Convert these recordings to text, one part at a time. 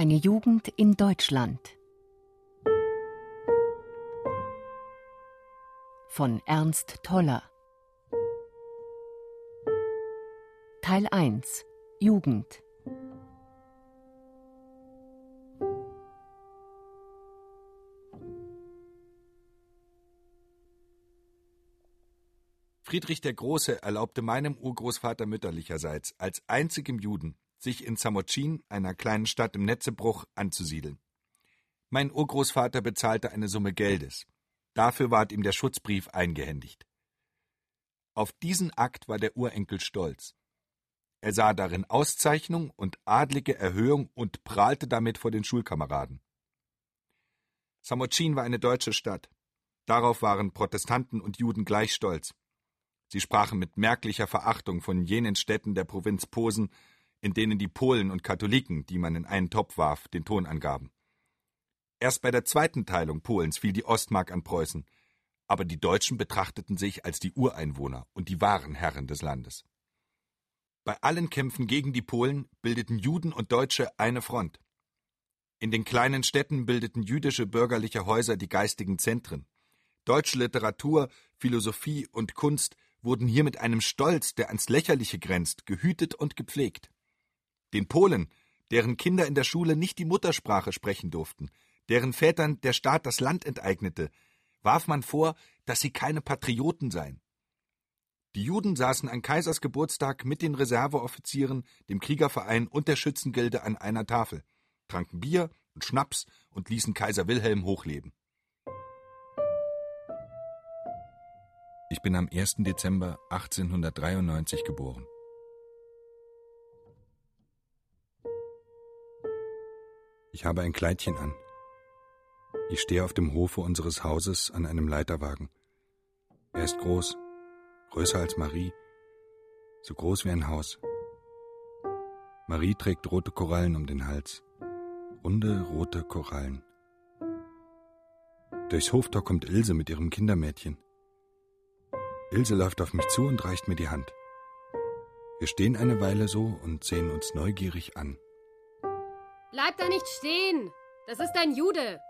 Eine Jugend in Deutschland. Von Ernst Toller. Teil 1 Jugend. Friedrich der Große erlaubte meinem Urgroßvater mütterlicherseits als einzigem Juden sich in Samocin, einer kleinen Stadt im Netzebruch, anzusiedeln. Mein Urgroßvater bezahlte eine Summe Geldes. Dafür ward ihm der Schutzbrief eingehändigt. Auf diesen Akt war der Urenkel stolz. Er sah darin Auszeichnung und adlige Erhöhung und prahlte damit vor den Schulkameraden. Samocin war eine deutsche Stadt. Darauf waren Protestanten und Juden gleich stolz. Sie sprachen mit merklicher Verachtung von jenen Städten der Provinz Posen, in denen die Polen und Katholiken, die man in einen Topf warf, den Ton angaben. Erst bei der zweiten Teilung Polens fiel die Ostmark an Preußen, aber die Deutschen betrachteten sich als die Ureinwohner und die wahren Herren des Landes. Bei allen Kämpfen gegen die Polen bildeten Juden und Deutsche eine Front. In den kleinen Städten bildeten jüdische bürgerliche Häuser die geistigen Zentren. Deutsche Literatur, Philosophie und Kunst wurden hier mit einem Stolz, der ans Lächerliche grenzt, gehütet und gepflegt. Den Polen, deren Kinder in der Schule nicht die Muttersprache sprechen durften, deren Vätern der Staat das Land enteignete, warf man vor, dass sie keine Patrioten seien. Die Juden saßen an Kaisers Geburtstag mit den Reserveoffizieren, dem Kriegerverein und der Schützengilde an einer Tafel, tranken Bier und Schnaps und ließen Kaiser Wilhelm hochleben. Ich bin am 1. Dezember 1893 geboren. Ich habe ein Kleidchen an. Ich stehe auf dem Hofe unseres Hauses an einem Leiterwagen. Er ist groß, größer als Marie, so groß wie ein Haus. Marie trägt rote Korallen um den Hals, runde rote Korallen. Durchs Hoftor kommt Ilse mit ihrem Kindermädchen. Ilse läuft auf mich zu und reicht mir die Hand. Wir stehen eine Weile so und sehen uns neugierig an. Bleib da nicht stehen! Das ist ein Jude!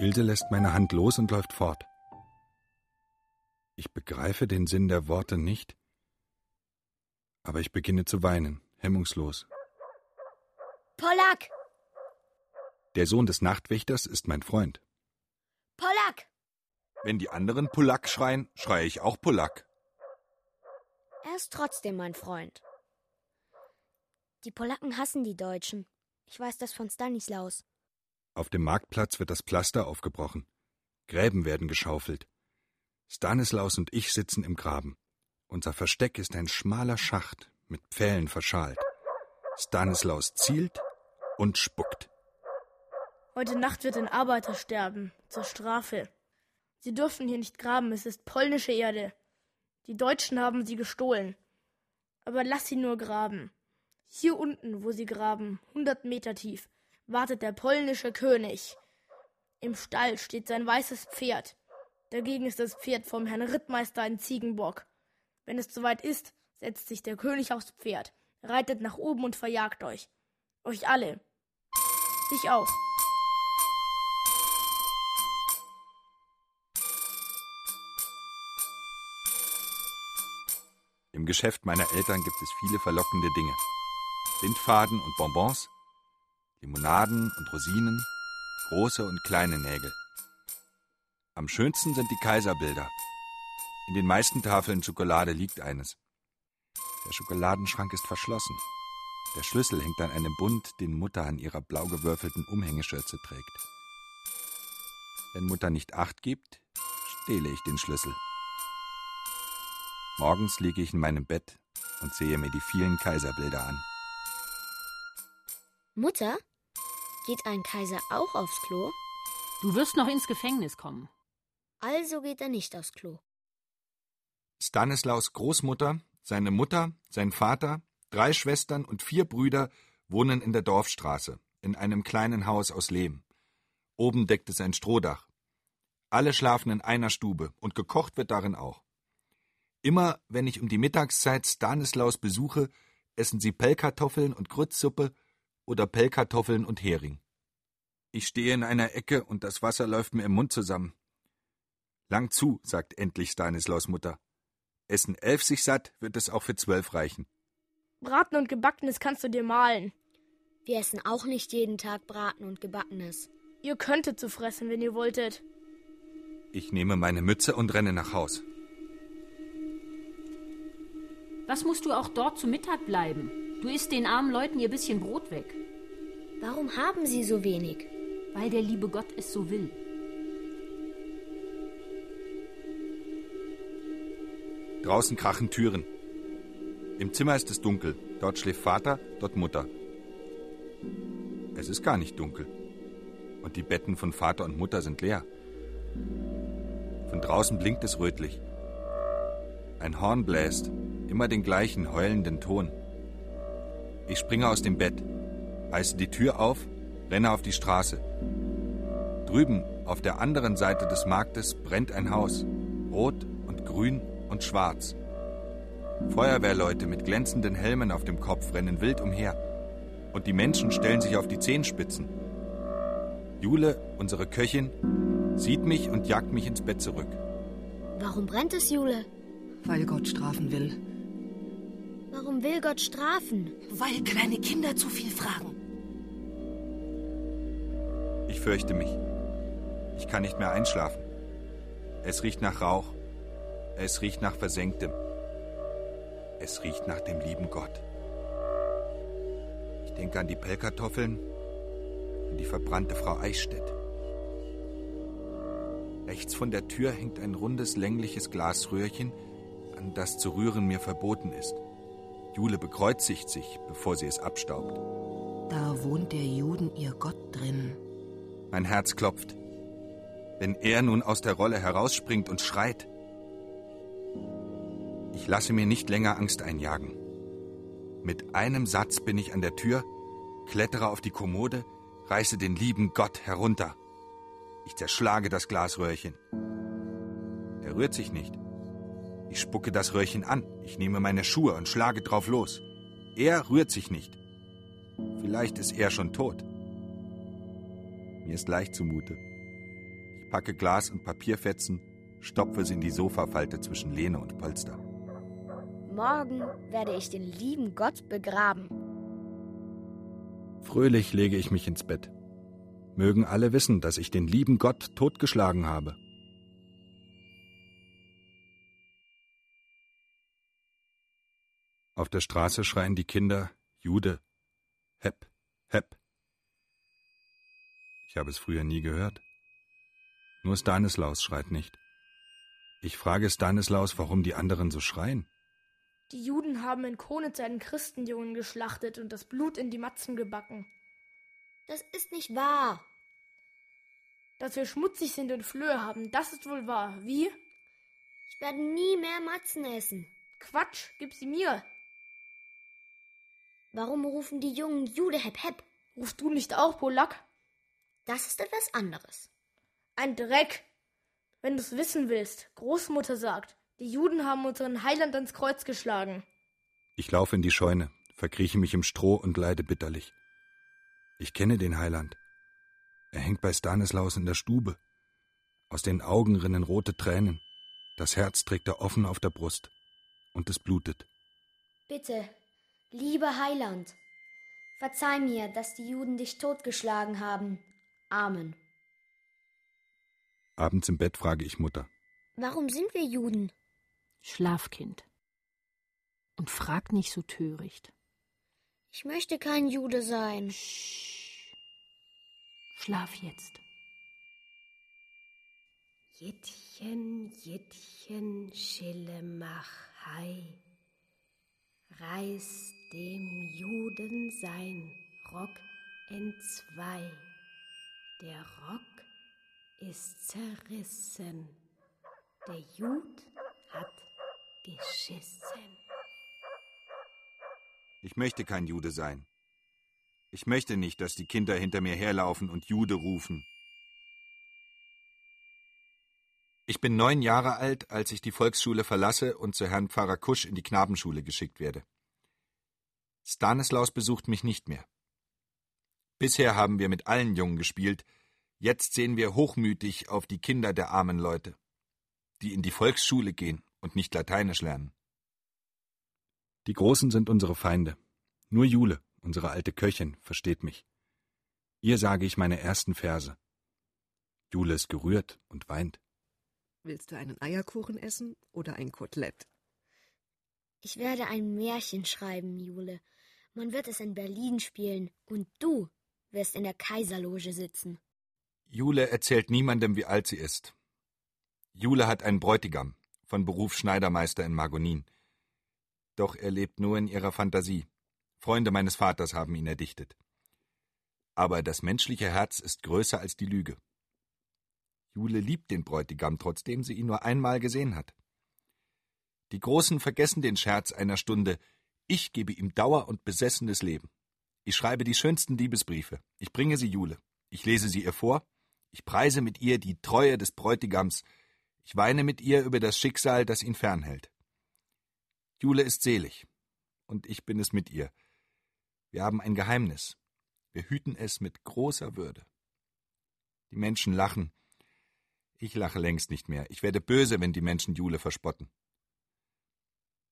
Ilse lässt meine Hand los und läuft fort. Ich begreife den Sinn der Worte nicht, aber ich beginne zu weinen, hemmungslos. Pollack! Der Sohn des Nachtwächters ist mein Freund. Pollack! Wenn die anderen Polack schreien, schreie ich auch Polack. Er ist trotzdem mein Freund. Die Polacken hassen die Deutschen. Ich weiß das von Stanislaus. Auf dem Marktplatz wird das Pflaster aufgebrochen. Gräben werden geschaufelt. Stanislaus und ich sitzen im Graben. Unser Versteck ist ein schmaler Schacht mit Pfählen verschalt. Stanislaus zielt und spuckt. Heute Nacht wird ein Arbeiter sterben, zur Strafe. Sie dürfen hier nicht graben, es ist polnische Erde. Die Deutschen haben sie gestohlen. Aber lass sie nur graben. Hier unten, wo sie graben, hundert Meter tief, wartet der polnische König. Im Stall steht sein weißes Pferd. Dagegen ist das Pferd vom Herrn Rittmeister ein Ziegenbock. Wenn es soweit ist, setzt sich der König aufs Pferd, reitet nach oben und verjagt euch. Euch alle. Dich auch. Im Geschäft meiner Eltern gibt es viele verlockende Dinge. Bindfaden und Bonbons, Limonaden und Rosinen, große und kleine Nägel. Am schönsten sind die Kaiserbilder. In den meisten Tafeln Schokolade liegt eines. Der Schokoladenschrank ist verschlossen. Der Schlüssel hängt an einem Bund, den Mutter an ihrer blau gewürfelten Umhängeschürze trägt. Wenn Mutter nicht acht gibt, stehle ich den Schlüssel. Morgens liege ich in meinem Bett und sehe mir die vielen Kaiserbilder an. Mutter, Geht ein Kaiser auch aufs Klo? Du wirst noch ins Gefängnis kommen. Also geht er nicht aufs Klo. Stanislaus Großmutter, seine Mutter, sein Vater, drei Schwestern und vier Brüder wohnen in der Dorfstraße, in einem kleinen Haus aus Lehm. Oben deckt es ein Strohdach. Alle schlafen in einer Stube und gekocht wird darin auch. Immer, wenn ich um die Mittagszeit Stanislaus besuche, essen sie Pellkartoffeln und Grützsuppe oder Pellkartoffeln und Hering. Ich stehe in einer Ecke und das Wasser läuft mir im Mund zusammen. Lang zu, sagt endlich Stanislaus Mutter. Essen elf sich satt, wird es auch für zwölf reichen. Braten und Gebackenes kannst du dir malen. Wir essen auch nicht jeden Tag Braten und Gebackenes. Ihr könntet zu fressen, wenn ihr wolltet. Ich nehme meine Mütze und renne nach Haus. Was musst du auch dort zu Mittag bleiben? Du isst den armen Leuten ihr bisschen Brot weg. Warum haben sie so wenig? Weil der liebe Gott es so will. Draußen krachen Türen. Im Zimmer ist es dunkel. Dort schläft Vater, dort Mutter. Es ist gar nicht dunkel. Und die Betten von Vater und Mutter sind leer. Von draußen blinkt es rötlich. Ein Horn bläst, immer den gleichen heulenden Ton. Ich springe aus dem Bett, reiße die Tür auf, renne auf die Straße. Drüben, auf der anderen Seite des Marktes, brennt ein Haus. Rot und grün und schwarz. Feuerwehrleute mit glänzenden Helmen auf dem Kopf rennen wild umher. Und die Menschen stellen sich auf die Zehenspitzen. Jule, unsere Köchin, sieht mich und jagt mich ins Bett zurück. Warum brennt es, Jule? Weil Gott strafen will. Warum will Gott strafen? Weil kleine Kinder zu viel fragen. Ich fürchte mich. Ich kann nicht mehr einschlafen. Es riecht nach Rauch. Es riecht nach Versenktem. Es riecht nach dem lieben Gott. Ich denke an die Pellkartoffeln, an die verbrannte Frau Eichstädt. Rechts von der Tür hängt ein rundes, längliches Glasröhrchen, an das zu rühren mir verboten ist. Jule bekreuzigt sich, bevor sie es abstaubt. Da wohnt der Juden ihr Gott drin. Mein Herz klopft. Wenn er nun aus der Rolle herausspringt und schreit. Ich lasse mir nicht länger Angst einjagen. Mit einem Satz bin ich an der Tür, klettere auf die Kommode, reiße den lieben Gott herunter. Ich zerschlage das Glasröhrchen. Er rührt sich nicht. Ich spucke das Röhrchen an. Ich nehme meine Schuhe und schlage drauf los. Er rührt sich nicht. Vielleicht ist er schon tot. Mir ist leicht zumute. Ich packe Glas und Papierfetzen, stopfe sie in die Sofafalte zwischen Lehne und Polster. Morgen werde ich den lieben Gott begraben. Fröhlich lege ich mich ins Bett. Mögen alle wissen, dass ich den lieben Gott totgeschlagen habe. Auf der Straße schreien die Kinder Jude, Hepp, Hepp. Ich habe es früher nie gehört. Nur Stanislaus schreit nicht. Ich frage Stanislaus, warum die anderen so schreien. Die Juden haben in Konitz einen Christenjungen geschlachtet und das Blut in die Matzen gebacken. Das ist nicht wahr. Dass wir schmutzig sind und Flöhe haben, das ist wohl wahr. Wie? Ich werde nie mehr Matzen essen. Quatsch, gib sie mir. Warum rufen die Jungen Jude Hep Hep? Rufst du nicht auch Polak? Das ist etwas anderes. Ein Dreck. Wenn du's wissen willst, Großmutter sagt, die Juden haben unseren Heiland ans Kreuz geschlagen. Ich laufe in die Scheune, verkrieche mich im Stroh und leide bitterlich. Ich kenne den Heiland. Er hängt bei Stanislaus in der Stube. Aus den Augen rinnen rote Tränen. Das Herz trägt er offen auf der Brust. Und es blutet. Bitte, lieber Heiland, verzeih mir, dass die Juden dich totgeschlagen haben. Amen. Abends im Bett frage ich Mutter. Warum sind wir Juden? Schlafkind. Und frag nicht so töricht. Ich möchte kein Jude sein. Schlaf jetzt. Jittchen, Jittchen, Schille mach hei. Reiß dem Juden sein Rock entzwei. Der Rock ist zerrissen. Der Jud hat geschissen. Ich möchte kein Jude sein. Ich möchte nicht, dass die Kinder hinter mir herlaufen und Jude rufen. Ich bin neun Jahre alt, als ich die Volksschule verlasse und zu Herrn Pfarrer Kusch in die Knabenschule geschickt werde. Stanislaus besucht mich nicht mehr. Bisher haben wir mit allen Jungen gespielt, jetzt sehen wir hochmütig auf die Kinder der armen Leute, die in die Volksschule gehen und nicht Lateinisch lernen. Die Großen sind unsere Feinde. Nur Jule, unsere alte Köchin, versteht mich. Ihr sage ich meine ersten Verse. Jule ist gerührt und weint. Willst du einen Eierkuchen essen oder ein Kotelett? Ich werde ein Märchen schreiben, Jule. Man wird es in Berlin spielen und du wirst in der Kaiserloge sitzen. Jule erzählt niemandem, wie alt sie ist. Jule hat einen Bräutigam, von Beruf Schneidermeister in Margonin. Doch er lebt nur in ihrer Fantasie. Freunde meines Vaters haben ihn erdichtet. Aber das menschliche Herz ist größer als die Lüge. Jule liebt den Bräutigam, trotzdem sie ihn nur einmal gesehen hat. Die Großen vergessen den Scherz einer Stunde. Ich gebe ihm Dauer und besessenes Leben. Ich schreibe die schönsten Liebesbriefe. Ich bringe sie Jule. Ich lese sie ihr vor. Ich preise mit ihr die Treue des Bräutigams. Ich weine mit ihr über das Schicksal, das ihn fernhält. Jule ist selig. Und ich bin es mit ihr. Wir haben ein Geheimnis. Wir hüten es mit großer Würde. Die Menschen lachen. Ich lache längst nicht mehr. Ich werde böse, wenn die Menschen Jule verspotten.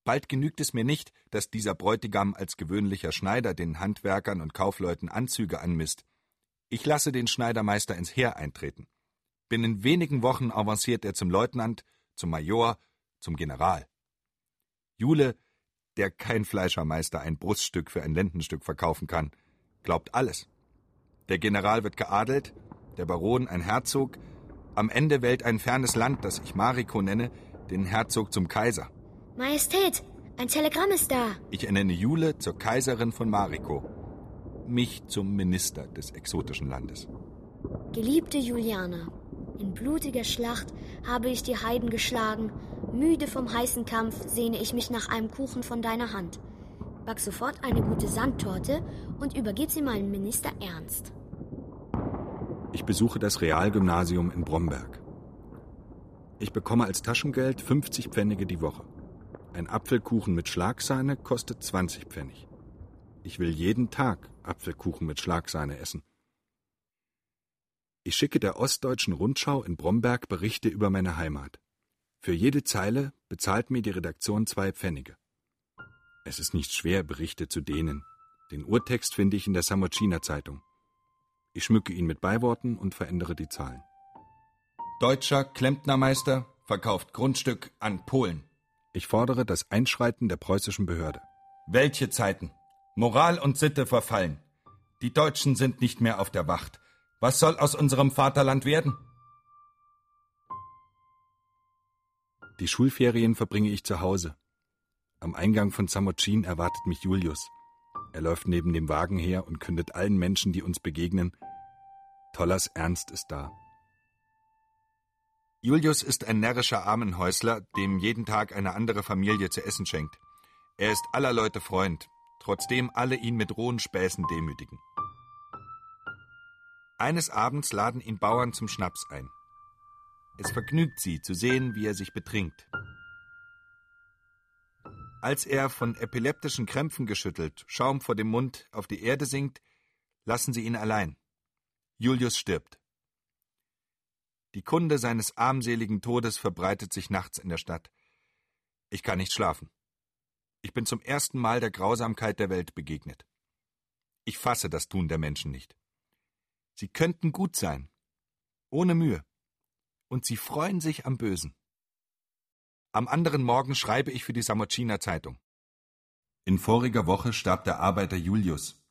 Bald genügt es mir nicht, dass dieser Bräutigam als gewöhnlicher Schneider den Handwerkern und Kaufleuten Anzüge anmisst. Ich lasse den Schneidermeister ins Heer eintreten. Binnen wenigen Wochen avanciert er zum Leutnant, zum Major, zum General. Jule, der kein Fleischermeister ein Bruststück für ein Lendenstück verkaufen kann, glaubt alles. Der General wird geadelt, der Baron ein Herzog, am Ende wählt ein fernes Land, das ich Mariko nenne, den Herzog zum Kaiser. Majestät, ein Telegramm ist da. Ich ernenne Jule zur Kaiserin von Mariko. Mich zum Minister des exotischen Landes. Geliebte Juliana, in blutiger Schlacht habe ich die Heiden geschlagen. Müde vom heißen Kampf sehne ich mich nach einem Kuchen von deiner Hand. Back sofort eine gute Sandtorte und übergib sie meinem Minister Ernst. Ich besuche das Realgymnasium in Bromberg. Ich bekomme als Taschengeld 50 Pfennige die Woche. Ein Apfelkuchen mit Schlagsahne kostet 20 Pfennig. Ich will jeden Tag Apfelkuchen mit Schlagsahne essen. Ich schicke der Ostdeutschen Rundschau in Bromberg Berichte über meine Heimat. Für jede Zeile bezahlt mir die Redaktion zwei Pfennige. Es ist nicht schwer, Berichte zu dehnen. Den Urtext finde ich in der Samocina Zeitung. Ich schmücke ihn mit Beiworten und verändere die Zahlen. Deutscher Klempnermeister verkauft Grundstück an Polen. Ich fordere das Einschreiten der preußischen Behörde. Welche Zeiten? Moral und Sitte verfallen. Die Deutschen sind nicht mehr auf der Wacht. Was soll aus unserem Vaterland werden? Die Schulferien verbringe ich zu Hause. Am Eingang von Samocin erwartet mich Julius. Er läuft neben dem Wagen her und kündet allen Menschen, die uns begegnen, Tollers Ernst ist da. Julius ist ein närrischer Armenhäusler, dem jeden Tag eine andere Familie zu essen schenkt. Er ist aller Leute Freund, trotzdem alle ihn mit rohen Späßen demütigen. Eines Abends laden ihn Bauern zum Schnaps ein. Es vergnügt sie, zu sehen, wie er sich betrinkt. Als er von epileptischen Krämpfen geschüttelt, Schaum vor dem Mund, auf die Erde sinkt, lassen sie ihn allein. Julius stirbt. Die Kunde seines armseligen Todes verbreitet sich nachts in der Stadt. Ich kann nicht schlafen. Ich bin zum ersten Mal der Grausamkeit der Welt begegnet. Ich fasse das Tun der Menschen nicht. Sie könnten gut sein, ohne Mühe, und sie freuen sich am Bösen. Am anderen Morgen schreibe ich für die Samocina Zeitung. In voriger Woche starb der Arbeiter Julius.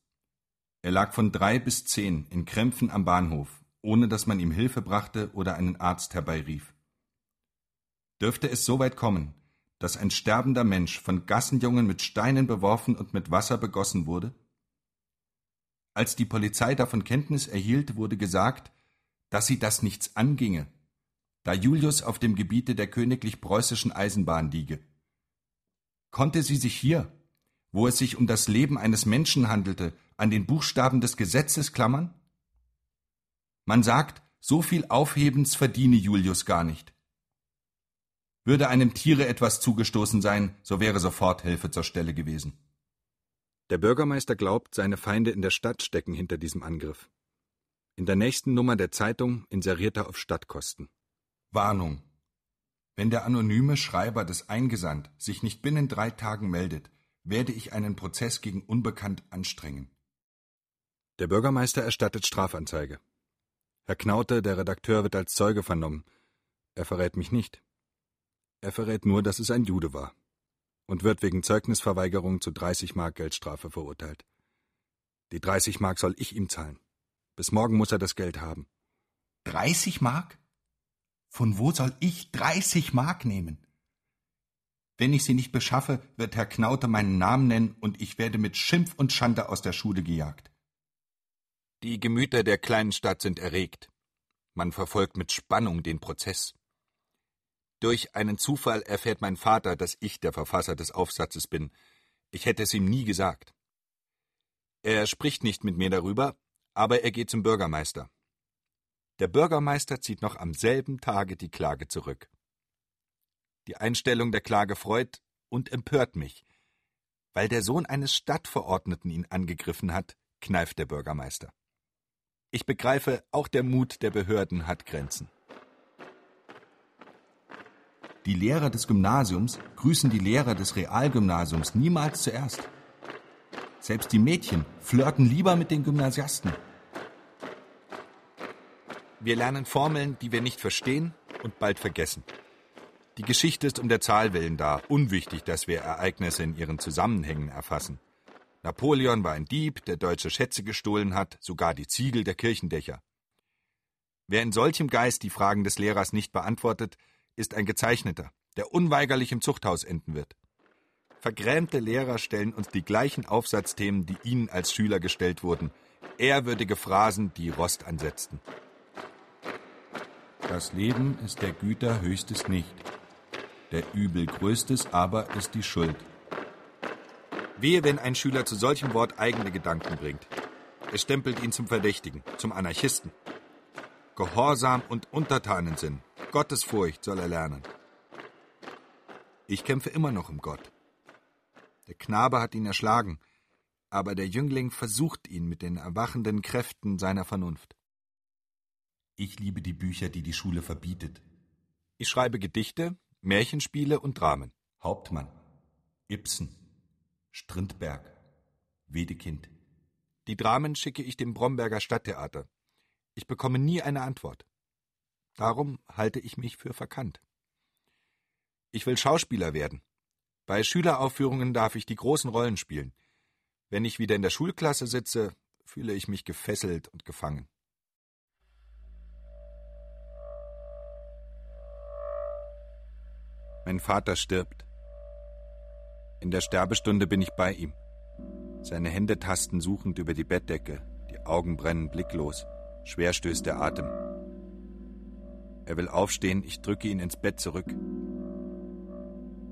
Er lag von drei bis zehn in Krämpfen am Bahnhof, ohne dass man ihm Hilfe brachte oder einen Arzt herbeirief. Dürfte es so weit kommen, dass ein sterbender Mensch von Gassenjungen mit Steinen beworfen und mit Wasser begossen wurde? Als die Polizei davon Kenntnis erhielt, wurde gesagt, dass sie das nichts anginge, da Julius auf dem Gebiete der königlich preußischen Eisenbahn liege. Konnte sie sich hier, wo es sich um das Leben eines Menschen handelte, an den Buchstaben des Gesetzes klammern? Man sagt, so viel Aufhebens verdiene Julius gar nicht. Würde einem Tiere etwas zugestoßen sein, so wäre sofort Hilfe zur Stelle gewesen. Der Bürgermeister glaubt, seine Feinde in der Stadt stecken hinter diesem Angriff. In der nächsten Nummer der Zeitung inseriert er auf Stadtkosten. Warnung. Wenn der anonyme Schreiber des Eingesandt sich nicht binnen drei Tagen meldet, werde ich einen Prozess gegen Unbekannt anstrengen. Der Bürgermeister erstattet Strafanzeige. Herr Knaute, der Redakteur, wird als Zeuge vernommen. Er verrät mich nicht. Er verrät nur, dass es ein Jude war und wird wegen Zeugnisverweigerung zu 30 Mark Geldstrafe verurteilt. Die 30 Mark soll ich ihm zahlen. Bis morgen muss er das Geld haben. 30 Mark? Von wo soll ich 30 Mark nehmen? Wenn ich sie nicht beschaffe, wird Herr Knaute meinen Namen nennen und ich werde mit Schimpf und Schande aus der Schule gejagt. Die Gemüter der kleinen Stadt sind erregt. Man verfolgt mit Spannung den Prozess. Durch einen Zufall erfährt mein Vater, dass ich der Verfasser des Aufsatzes bin. Ich hätte es ihm nie gesagt. Er spricht nicht mit mir darüber, aber er geht zum Bürgermeister. Der Bürgermeister zieht noch am selben Tage die Klage zurück. Die Einstellung der Klage freut und empört mich. Weil der Sohn eines Stadtverordneten ihn angegriffen hat, kneift der Bürgermeister. Ich begreife, auch der Mut der Behörden hat Grenzen. Die Lehrer des Gymnasiums grüßen die Lehrer des Realgymnasiums niemals zuerst. Selbst die Mädchen flirten lieber mit den Gymnasiasten. Wir lernen Formeln, die wir nicht verstehen und bald vergessen. Die Geschichte ist um der Zahl willen da, unwichtig, dass wir Ereignisse in ihren Zusammenhängen erfassen. Napoleon war ein Dieb, der deutsche Schätze gestohlen hat, sogar die Ziegel der Kirchendächer. Wer in solchem Geist die Fragen des Lehrers nicht beantwortet, ist ein Gezeichneter, der unweigerlich im Zuchthaus enden wird. Vergrämte Lehrer stellen uns die gleichen Aufsatzthemen, die ihnen als Schüler gestellt wurden. Ehrwürdige Phrasen, die Rost ansetzten. Das Leben ist der Güter höchstes nicht. Der Übel größtes aber ist die Schuld. Wehe, wenn ein Schüler zu solchem Wort eigene Gedanken bringt. Es stempelt ihn zum Verdächtigen, zum Anarchisten. Gehorsam und Untertanensinn, Gottesfurcht soll er lernen. Ich kämpfe immer noch um Gott. Der Knabe hat ihn erschlagen, aber der Jüngling versucht ihn mit den erwachenden Kräften seiner Vernunft. Ich liebe die Bücher, die die Schule verbietet. Ich schreibe Gedichte, Märchenspiele und Dramen. Hauptmann, Ibsen, Strindberg, Wedekind. Die Dramen schicke ich dem Bromberger Stadttheater. Ich bekomme nie eine Antwort. Darum halte ich mich für verkannt. Ich will Schauspieler werden. Bei Schüleraufführungen darf ich die großen Rollen spielen. Wenn ich wieder in der Schulklasse sitze, fühle ich mich gefesselt und gefangen. Mein Vater stirbt. In der Sterbestunde bin ich bei ihm. Seine Hände tasten suchend über die Bettdecke, die Augen brennen blicklos, schwer stößt der Atem. Er will aufstehen, ich drücke ihn ins Bett zurück.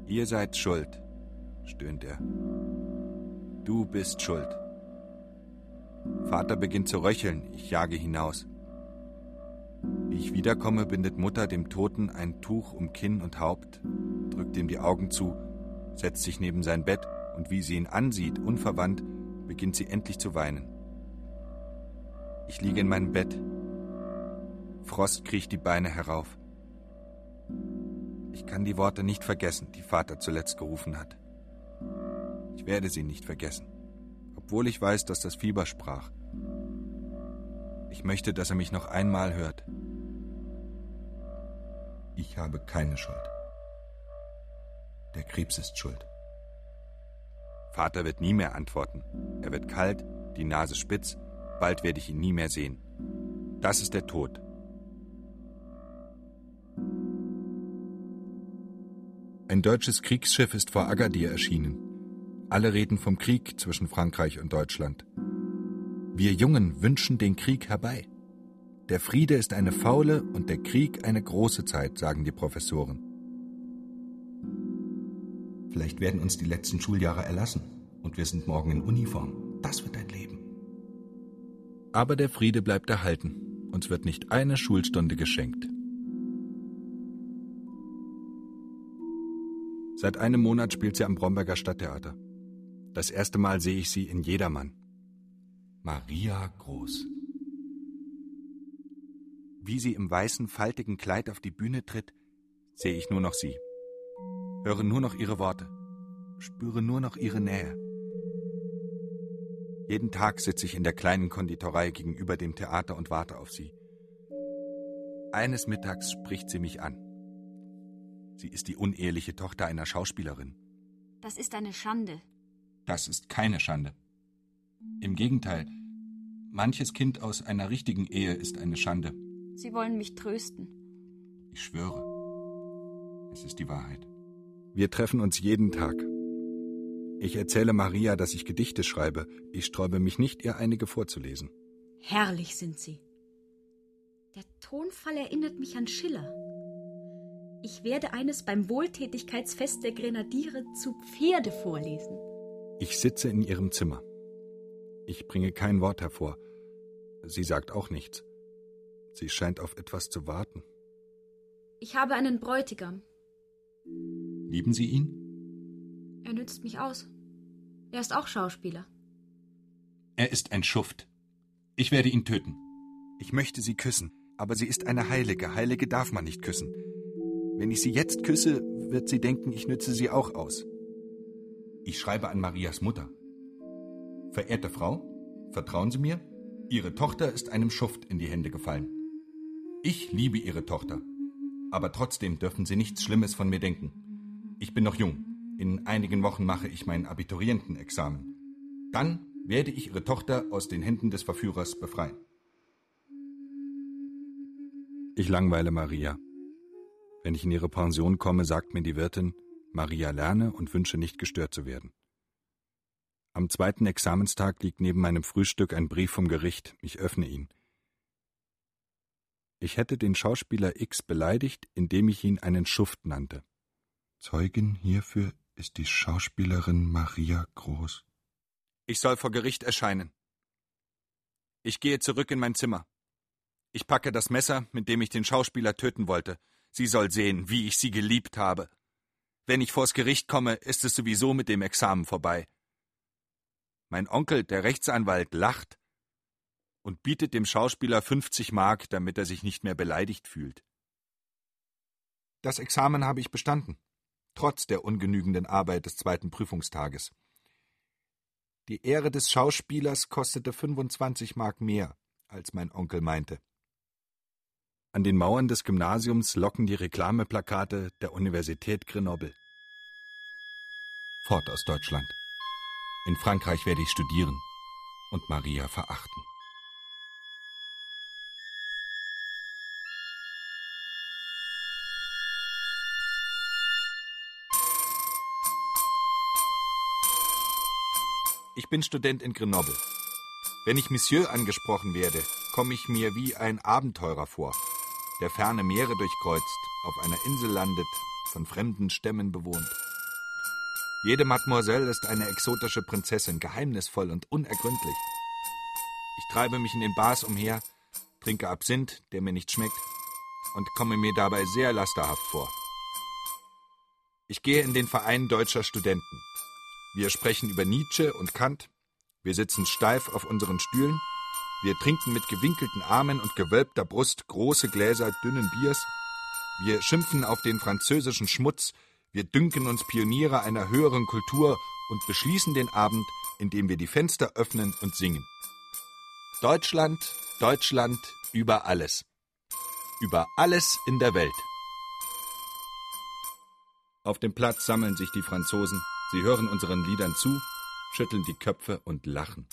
Ihr seid schuld, stöhnt er. Du bist schuld. Vater beginnt zu röcheln, ich jage hinaus. Wie ich wiederkomme, bindet Mutter dem Toten ein Tuch um Kinn und Haupt, drückt ihm die Augen zu, setzt sich neben sein Bett und wie sie ihn ansieht, unverwandt, beginnt sie endlich zu weinen. Ich liege in meinem Bett, Frost kriecht die Beine herauf. Ich kann die Worte nicht vergessen, die Vater zuletzt gerufen hat. Ich werde sie nicht vergessen, obwohl ich weiß, dass das Fieber sprach. Ich möchte, dass er mich noch einmal hört. Ich habe keine Schuld. Der Krebs ist schuld. Vater wird nie mehr antworten. Er wird kalt, die Nase spitz, bald werde ich ihn nie mehr sehen. Das ist der Tod, Ein deutsches Kriegsschiff ist vor Agadir erschienen. Alle reden vom Krieg zwischen Frankreich und Deutschland. Wir Jungen wünschen den Krieg herbei. Der Friede ist eine faule und der Krieg eine große Zeit, sagen die Professoren. Vielleicht werden uns die letzten Schuljahre erlassen und wir sind morgen in Uniform. Das wird ein Leben. Aber der Friede bleibt erhalten. Uns wird nicht eine Schulstunde geschenkt. Seit einem Monat spielt sie am Bromberger Stadttheater. Das erste Mal sehe ich sie in Jedermann. Maria Groß. Wie sie im weißen, faltigen Kleid auf die Bühne tritt, sehe ich nur noch sie. Höre nur noch ihre Worte. Spüre nur noch ihre Nähe. Jeden Tag sitze ich in der kleinen Konditorei gegenüber dem Theater und warte auf sie. Eines Mittags spricht sie mich an. Sie ist die uneheliche Tochter einer Schauspielerin. Das ist eine Schande. Das ist keine Schande. Im Gegenteil, manches Kind aus einer richtigen Ehe ist eine Schande. Sie wollen mich trösten. Ich schwöre, es ist die Wahrheit. Wir treffen uns jeden Tag. Ich erzähle Maria, dass ich Gedichte schreibe. Ich sträube mich nicht, ihr einige vorzulesen. Herrlich sind sie. Der Tonfall erinnert mich an Schiller. Ich werde eines beim Wohltätigkeitsfest der Grenadiere zu Pferde vorlesen. Ich sitze in ihrem Zimmer. Ich bringe kein Wort hervor. Sie sagt auch nichts. Sie scheint auf etwas zu warten. Ich habe einen Bräutigam. Lieben Sie ihn? Er nützt mich aus. Er ist auch Schauspieler. Er ist ein Schuft. Ich werde ihn töten. Ich möchte sie küssen, aber sie ist eine Heilige. Heilige darf man nicht küssen. Wenn ich sie jetzt küsse, wird sie denken, ich nütze sie auch aus. Ich schreibe an Marias Mutter. Verehrte Frau, vertrauen Sie mir, Ihre Tochter ist einem Schuft in die Hände gefallen. Ich liebe Ihre Tochter, aber trotzdem dürfen Sie nichts Schlimmes von mir denken. Ich bin noch jung. In einigen Wochen mache ich mein Abiturientenexamen. Dann werde ich Ihre Tochter aus den Händen des Verführers befreien. Ich langweile Maria. Wenn ich in ihre Pension komme, sagt mir die Wirtin, Maria lerne und wünsche nicht gestört zu werden. Am zweiten Examenstag liegt neben meinem Frühstück ein Brief vom Gericht. Ich öffne ihn. Ich hätte den Schauspieler X beleidigt, indem ich ihn einen Schuft nannte. Zeugin hierfür ist die Schauspielerin Maria Groß. Ich soll vor Gericht erscheinen. Ich gehe zurück in mein Zimmer. Ich packe das Messer, mit dem ich den Schauspieler töten wollte. Sie soll sehen, wie ich sie geliebt habe. Wenn ich vors Gericht komme, ist es sowieso mit dem Examen vorbei. Mein Onkel, der Rechtsanwalt, lacht und bietet dem Schauspieler 50 Mark, damit er sich nicht mehr beleidigt fühlt. Das Examen habe ich bestanden, trotz der ungenügenden Arbeit des zweiten Prüfungstages. Die Ehre des Schauspielers kostete 25 Mark mehr, als mein Onkel meinte. An den Mauern des Gymnasiums locken die Reklameplakate der Universität Grenoble. Fort aus Deutschland. In Frankreich werde ich studieren und Maria verachten. Ich bin Student in Grenoble. Wenn ich Monsieur angesprochen werde, komme ich mir wie ein Abenteurer vor, der ferne Meere durchkreuzt, auf einer Insel landet, von fremden Stämmen bewohnt. Jede Mademoiselle ist eine exotische Prinzessin, geheimnisvoll und unergründlich. Ich treibe mich in den Bars umher, trinke Absinth, der mir nicht schmeckt, und komme mir dabei sehr lasterhaft vor. Ich gehe in den Verein deutscher Studenten. Wir sprechen über Nietzsche und Kant. Wir sitzen steif auf unseren Stühlen. Wir trinken mit gewinkelten Armen und gewölbter Brust große Gläser dünnen Biers. Wir schimpfen auf den französischen Schmutz, wir dünken uns Pioniere einer höheren Kultur und beschließen den Abend, indem wir die Fenster öffnen und singen. Deutschland, Deutschland, über alles. Über alles in der Welt. Auf dem Platz sammeln sich die Franzosen, sie hören unseren Liedern zu, schütteln die Köpfe und lachen.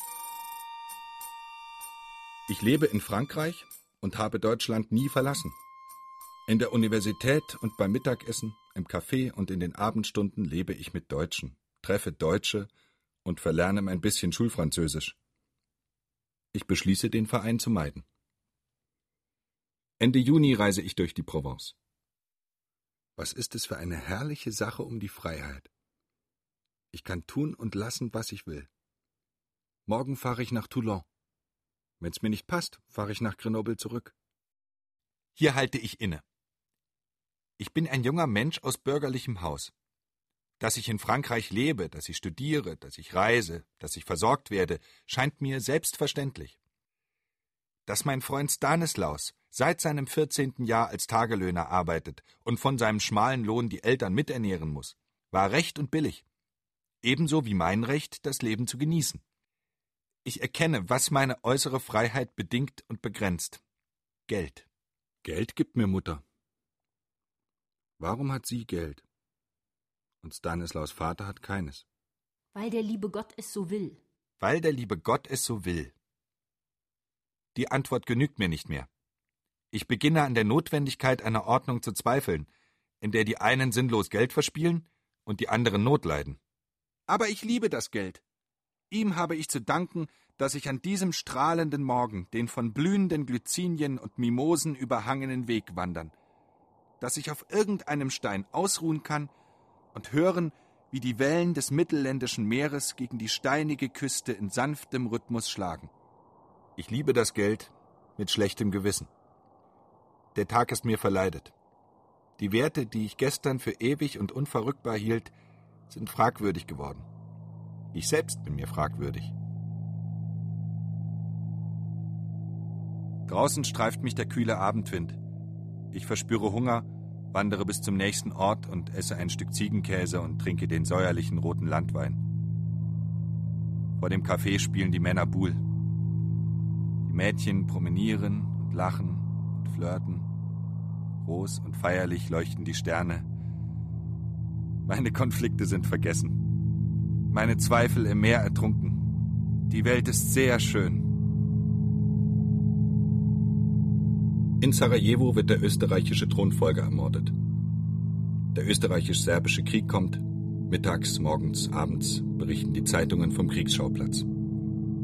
Ich lebe in Frankreich und habe Deutschland nie verlassen. In der Universität und beim Mittagessen, im Café und in den Abendstunden lebe ich mit Deutschen, treffe Deutsche und verlerne mein bisschen Schulfranzösisch. Ich beschließe, den Verein zu meiden. Ende Juni reise ich durch die Provence. Was ist es für eine herrliche Sache um die Freiheit. Ich kann tun und lassen, was ich will. Morgen fahre ich nach Toulon. Wenn's mir nicht passt, fahre ich nach Grenoble zurück. Hier halte ich inne. Ich bin ein junger Mensch aus bürgerlichem Haus. Dass ich in Frankreich lebe, dass ich studiere, dass ich reise, dass ich versorgt werde, scheint mir selbstverständlich. Dass mein Freund Stanislaus seit seinem vierzehnten Jahr als Tagelöhner arbeitet und von seinem schmalen Lohn die Eltern miternähren muss, war recht und billig. Ebenso wie mein Recht, das Leben zu genießen. Ich erkenne, was meine äußere Freiheit bedingt und begrenzt. Geld. Geld gibt mir Mutter. Warum hat sie Geld? Und Stanislaus Vater hat keines. Weil der liebe Gott es so will. Weil der liebe Gott es so will. Die Antwort genügt mir nicht mehr. Ich beginne an der Notwendigkeit einer Ordnung zu zweifeln, in der die einen sinnlos Geld verspielen und die anderen Not leiden. Aber ich liebe das Geld. Ihm habe ich zu danken, dass ich an diesem strahlenden Morgen den von blühenden Glycinien und Mimosen überhangenen Weg wandern, dass ich auf irgendeinem Stein ausruhen kann und hören, wie die Wellen des mittelländischen Meeres gegen die steinige Küste in sanftem Rhythmus schlagen. Ich liebe das Geld mit schlechtem Gewissen. Der Tag ist mir verleidet. Die Werte, die ich gestern für ewig und unverrückbar hielt, sind fragwürdig geworden. Ich selbst bin mir fragwürdig. Draußen streift mich der kühle Abendwind. Ich verspüre Hunger, wandere bis zum nächsten Ort und esse ein Stück Ziegenkäse und trinke den säuerlichen roten Landwein. Vor dem Café spielen die Männer Buhl. Die Mädchen promenieren und lachen und flirten. Groß und feierlich leuchten die Sterne. Meine Konflikte sind vergessen. Meine Zweifel im Meer ertrunken. Die Welt ist sehr schön. In Sarajevo wird der österreichische Thronfolger ermordet. Der österreichisch-serbische Krieg kommt. Mittags, morgens, abends berichten die Zeitungen vom Kriegsschauplatz.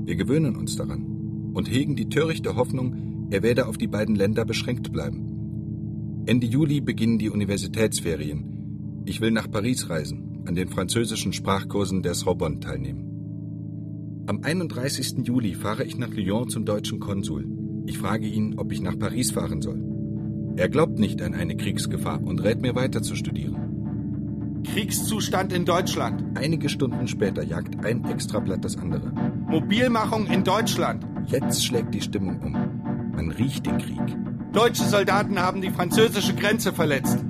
Wir gewöhnen uns daran und hegen die törichte Hoffnung, er werde auf die beiden Länder beschränkt bleiben. Ende Juli beginnen die Universitätsferien. Ich will nach Paris reisen, an den französischen Sprachkursen der Sorbonne teilnehmen. Am 31. Juli fahre ich nach Lyon zum deutschen Konsul. Ich frage ihn, ob ich nach Paris fahren soll. Er glaubt nicht an eine Kriegsgefahr und rät mir weiter zu studieren. Kriegszustand in Deutschland. Einige Stunden später jagt ein Extrablatt das andere. Mobilmachung in Deutschland. Jetzt schlägt die Stimmung um. Man riecht den Krieg. Deutsche Soldaten haben die französische Grenze verletzt.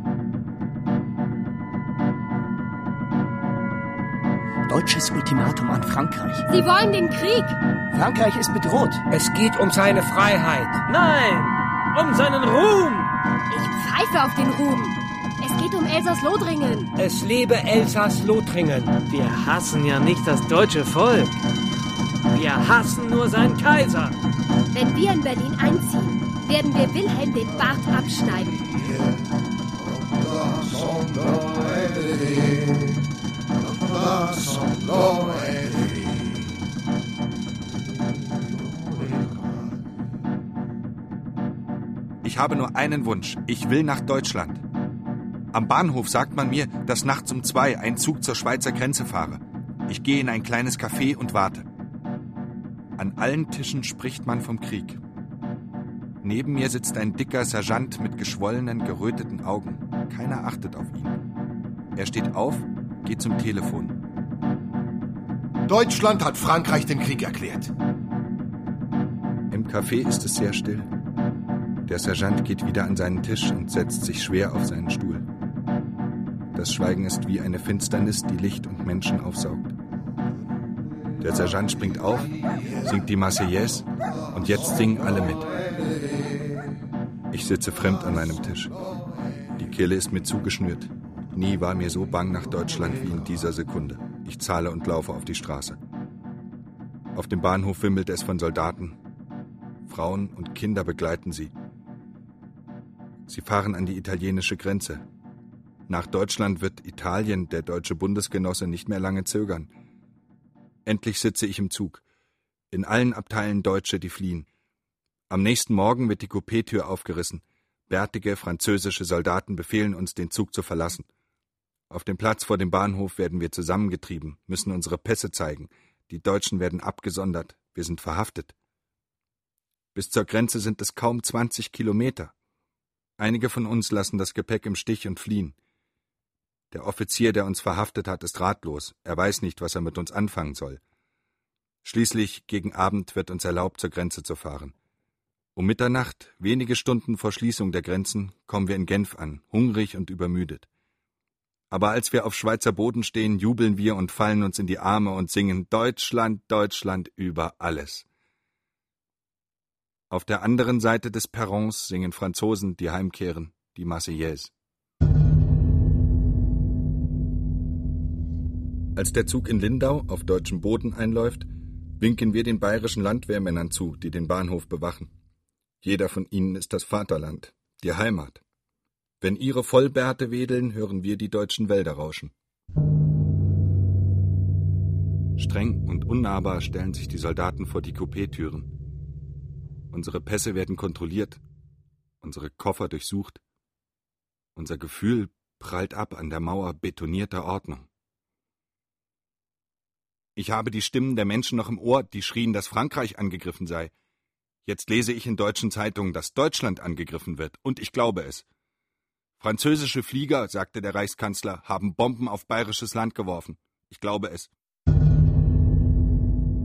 Deutsches Ultimatum an Frankreich. Sie wollen den Krieg. Frankreich ist bedroht. Es geht um seine Freiheit. Nein, um seinen Ruhm. Ich pfeife auf den Ruhm. Es geht um Elsass-Lothringen. Es lebe Elsass-Lothringen. Wir hassen ja nicht das deutsche Volk. Wir hassen nur seinen Kaiser. Wenn wir in Berlin einziehen, werden wir Wilhelm den Bart abschneiden. Ich habe nur einen Wunsch. Ich will nach Deutschland. Am Bahnhof sagt man mir, dass nachts um zwei ein Zug zur Schweizer Grenze fahre. Ich gehe in ein kleines Café und warte. An allen Tischen spricht man vom Krieg. Neben mir sitzt ein dicker Sergeant mit geschwollenen, geröteten Augen. Keiner achtet auf ihn. Er steht auf, geht zum Telefon. Deutschland hat Frankreich den Krieg erklärt. Im Café ist es sehr still. Der Sergeant geht wieder an seinen Tisch und setzt sich schwer auf seinen Stuhl. Das Schweigen ist wie eine Finsternis, die Licht und Menschen aufsaugt. Der Sergeant springt auf, singt die Marseillaise und jetzt singen alle mit. Ich sitze fremd an meinem Tisch. Die Kehle ist mir zugeschnürt. Nie war mir so bang nach Deutschland wie in dieser Sekunde. Ich zahle und laufe auf die Straße. Auf dem Bahnhof wimmelt es von Soldaten. Frauen und Kinder begleiten sie. Sie fahren an die italienische Grenze. Nach Deutschland wird Italien, der deutsche Bundesgenosse, nicht mehr lange zögern. Endlich sitze ich im Zug. In allen Abteilen Deutsche, die fliehen. Am nächsten Morgen wird die Coupé-Tür aufgerissen. Bärtige französische Soldaten befehlen uns, den Zug zu verlassen. Auf dem Platz vor dem Bahnhof werden wir zusammengetrieben, müssen unsere Pässe zeigen. Die Deutschen werden abgesondert. Wir sind verhaftet. Bis zur Grenze sind es kaum 20 Kilometer. Einige von uns lassen das Gepäck im Stich und fliehen. Der Offizier, der uns verhaftet hat, ist ratlos. Er weiß nicht, was er mit uns anfangen soll. Schließlich gegen Abend wird uns erlaubt, zur Grenze zu fahren. Um Mitternacht, wenige Stunden vor Schließung der Grenzen, kommen wir in Genf an, hungrig und übermüdet. Aber als wir auf Schweizer Boden stehen, jubeln wir und fallen uns in die Arme und singen Deutschland, Deutschland über alles. Auf der anderen Seite des Perrons singen Franzosen, die heimkehren, die Marseillaise. Als der Zug in Lindau auf deutschem Boden einläuft, winken wir den bayerischen Landwehrmännern zu, die den Bahnhof bewachen. Jeder von ihnen ist das Vaterland, die Heimat. Wenn ihre Vollbärte wedeln, hören wir die deutschen Wälder rauschen. Streng und unnahbar stellen sich die Soldaten vor die Coupé-Türen. Unsere Pässe werden kontrolliert, unsere Koffer durchsucht. Unser Gefühl prallt ab an der Mauer betonierter Ordnung. Ich habe die Stimmen der Menschen noch im Ohr, die schrien, dass Frankreich angegriffen sei. Jetzt lese ich in deutschen Zeitungen, dass Deutschland angegriffen wird, und ich glaube es. Französische Flieger, sagte der Reichskanzler, haben Bomben auf bayerisches Land geworfen. Ich glaube es.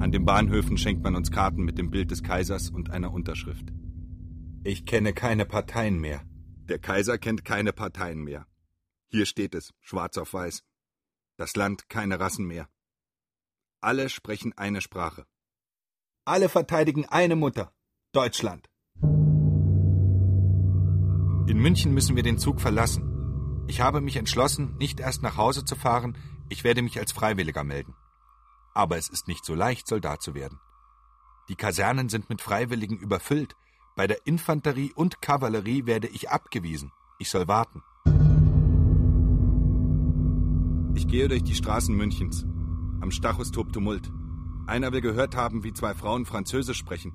An den Bahnhöfen schenkt man uns Karten mit dem Bild des Kaisers und einer Unterschrift. Ich kenne keine Parteien mehr. Der Kaiser kennt keine Parteien mehr. Hier steht es, schwarz auf weiß. Das Land keine Rassen mehr. Alle sprechen eine Sprache. Alle verteidigen eine Mutter, Deutschland. In München müssen wir den Zug verlassen. Ich habe mich entschlossen, nicht erst nach Hause zu fahren, ich werde mich als Freiwilliger melden. Aber es ist nicht so leicht, Soldat zu werden. Die Kasernen sind mit Freiwilligen überfüllt. Bei der Infanterie und Kavallerie werde ich abgewiesen. Ich soll warten. Ich gehe durch die Straßen Münchens. Am Stachus tobt Tumult. Einer will gehört haben, wie zwei Frauen Französisch sprechen.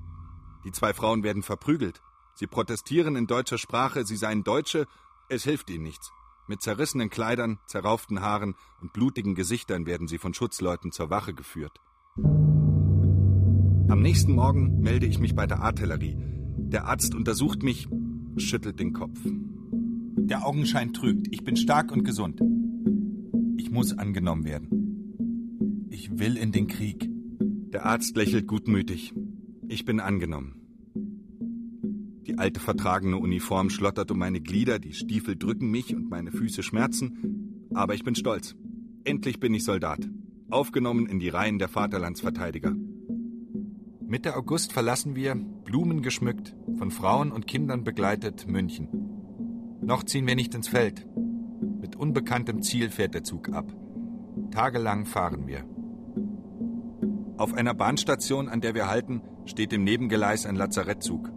Die zwei Frauen werden verprügelt. Sie protestieren in deutscher Sprache, sie seien Deutsche, es hilft ihnen nichts. Mit zerrissenen Kleidern, zerrauften Haaren und blutigen Gesichtern werden sie von Schutzleuten zur Wache geführt. Am nächsten Morgen melde ich mich bei der Artillerie. Der Arzt untersucht mich, schüttelt den Kopf. Der Augenschein trügt. Ich bin stark und gesund. Ich muss angenommen werden. Ich will in den Krieg. Der Arzt lächelt gutmütig. Ich bin angenommen. Die alte vertragene Uniform schlottert um meine Glieder, die Stiefel drücken mich und meine Füße schmerzen. Aber ich bin stolz. Endlich bin ich Soldat. Aufgenommen in die Reihen der Vaterlandsverteidiger. Mitte August verlassen wir, Blumen geschmückt, von Frauen und Kindern begleitet, München. Noch ziehen wir nicht ins Feld. Mit unbekanntem Ziel fährt der Zug ab. Tagelang fahren wir. Auf einer Bahnstation, an der wir halten, steht im Nebengeleis ein Lazarettzug.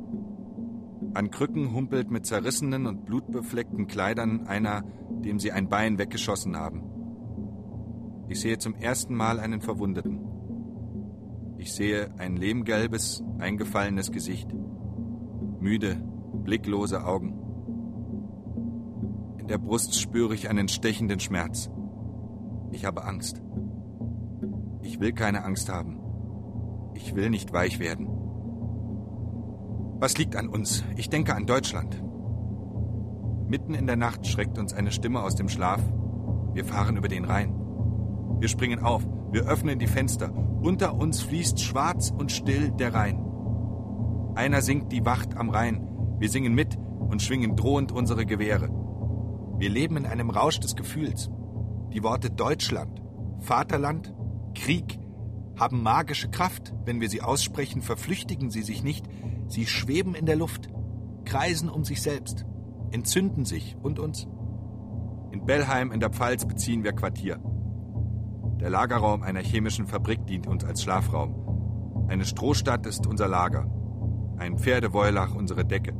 An Krücken humpelt mit zerrissenen und blutbefleckten Kleidern einer, dem sie ein Bein weggeschossen haben. Ich sehe zum ersten Mal einen Verwundeten. Ich sehe ein lehmgelbes, eingefallenes Gesicht. Müde, blicklose Augen. In der Brust spüre ich einen stechenden Schmerz. Ich habe Angst. Ich will keine Angst haben. Ich will nicht weich werden. Was liegt an uns? Ich denke an Deutschland. Mitten in der Nacht schreckt uns eine Stimme aus dem Schlaf. Wir fahren über den Rhein. Wir springen auf, wir öffnen die Fenster. Unter uns fließt schwarz und still der Rhein. Einer singt die Wacht am Rhein. Wir singen mit und schwingen drohend unsere Gewehre. Wir leben in einem Rausch des Gefühls. Die Worte Deutschland, Vaterland, Krieg haben magische Kraft. Wenn wir sie aussprechen, verflüchtigen sie sich nicht, Sie schweben in der Luft, kreisen um sich selbst, entzünden sich und uns. In Bellheim in der Pfalz beziehen wir Quartier. Der Lagerraum einer chemischen Fabrik dient uns als Schlafraum. Eine Strohstadt ist unser Lager. Ein Pferdewoilach unsere Decke.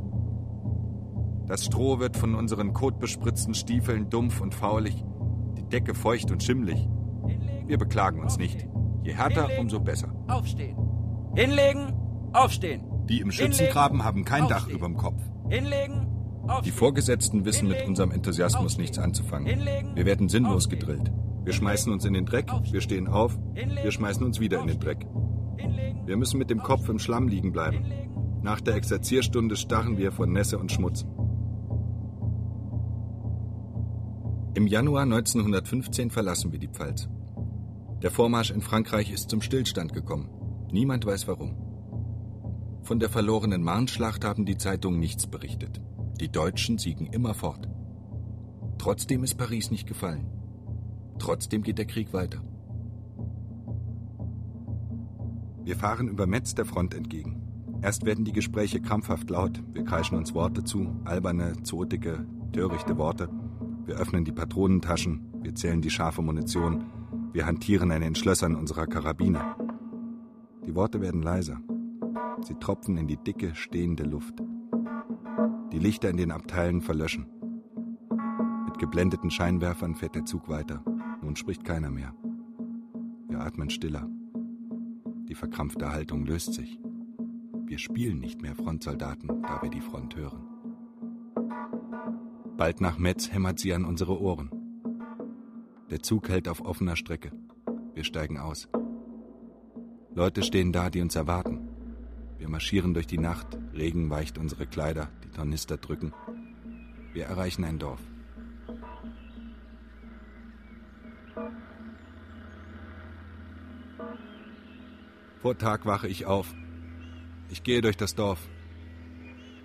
Das Stroh wird von unseren kotbespritzten Stiefeln dumpf und faulig, die Decke feucht und schimmlig. Wir beklagen uns nicht. Je härter, umso besser. Aufstehen. Hinlegen, aufstehen. Die im Schützengraben haben kein Dach überm Kopf. Hinlegen. Die Vorgesetzten wissen mit unserem Enthusiasmus nichts anzufangen. Wir werden sinnlos gedrillt. Wir schmeißen uns in den Dreck, wir stehen auf, wir schmeißen uns wieder in den Dreck. Wir müssen mit dem Kopf im Schlamm liegen bleiben. Nach der Exerzierstunde starren wir vor Nässe und Schmutz. Im Januar 1915 verlassen wir die Pfalz. Der Vormarsch in Frankreich ist zum Stillstand gekommen. Niemand weiß warum. Von der verlorenen Marnschlacht haben die Zeitungen nichts berichtet. Die Deutschen siegen immer fort. Trotzdem ist Paris nicht gefallen. Trotzdem geht der Krieg weiter. Wir fahren über Metz der Front entgegen. Erst werden die Gespräche krampfhaft laut. Wir kreischen uns Worte zu, alberne, zotige, törichte Worte. Wir öffnen die Patronentaschen, wir zählen die scharfe Munition, wir hantieren an den Schlössern unserer Karabiner. Die Worte werden leiser. Sie tropfen in die dicke, stehende Luft. Die Lichter in den Abteilen verlöschen. Mit geblendeten Scheinwerfern fährt der Zug weiter. Nun spricht keiner mehr. Wir atmen stiller. Die verkrampfte Haltung löst sich. Wir spielen nicht mehr Frontsoldaten, da wir die Front hören. Bald nach Metz hämmert sie an unsere Ohren. Der Zug hält auf offener Strecke. Wir steigen aus. Leute stehen da, die uns erwarten. Wir marschieren durch die Nacht, Regen weicht unsere Kleider, die Tornister drücken. Wir erreichen ein Dorf. Vor Tag wache ich auf. Ich gehe durch das Dorf.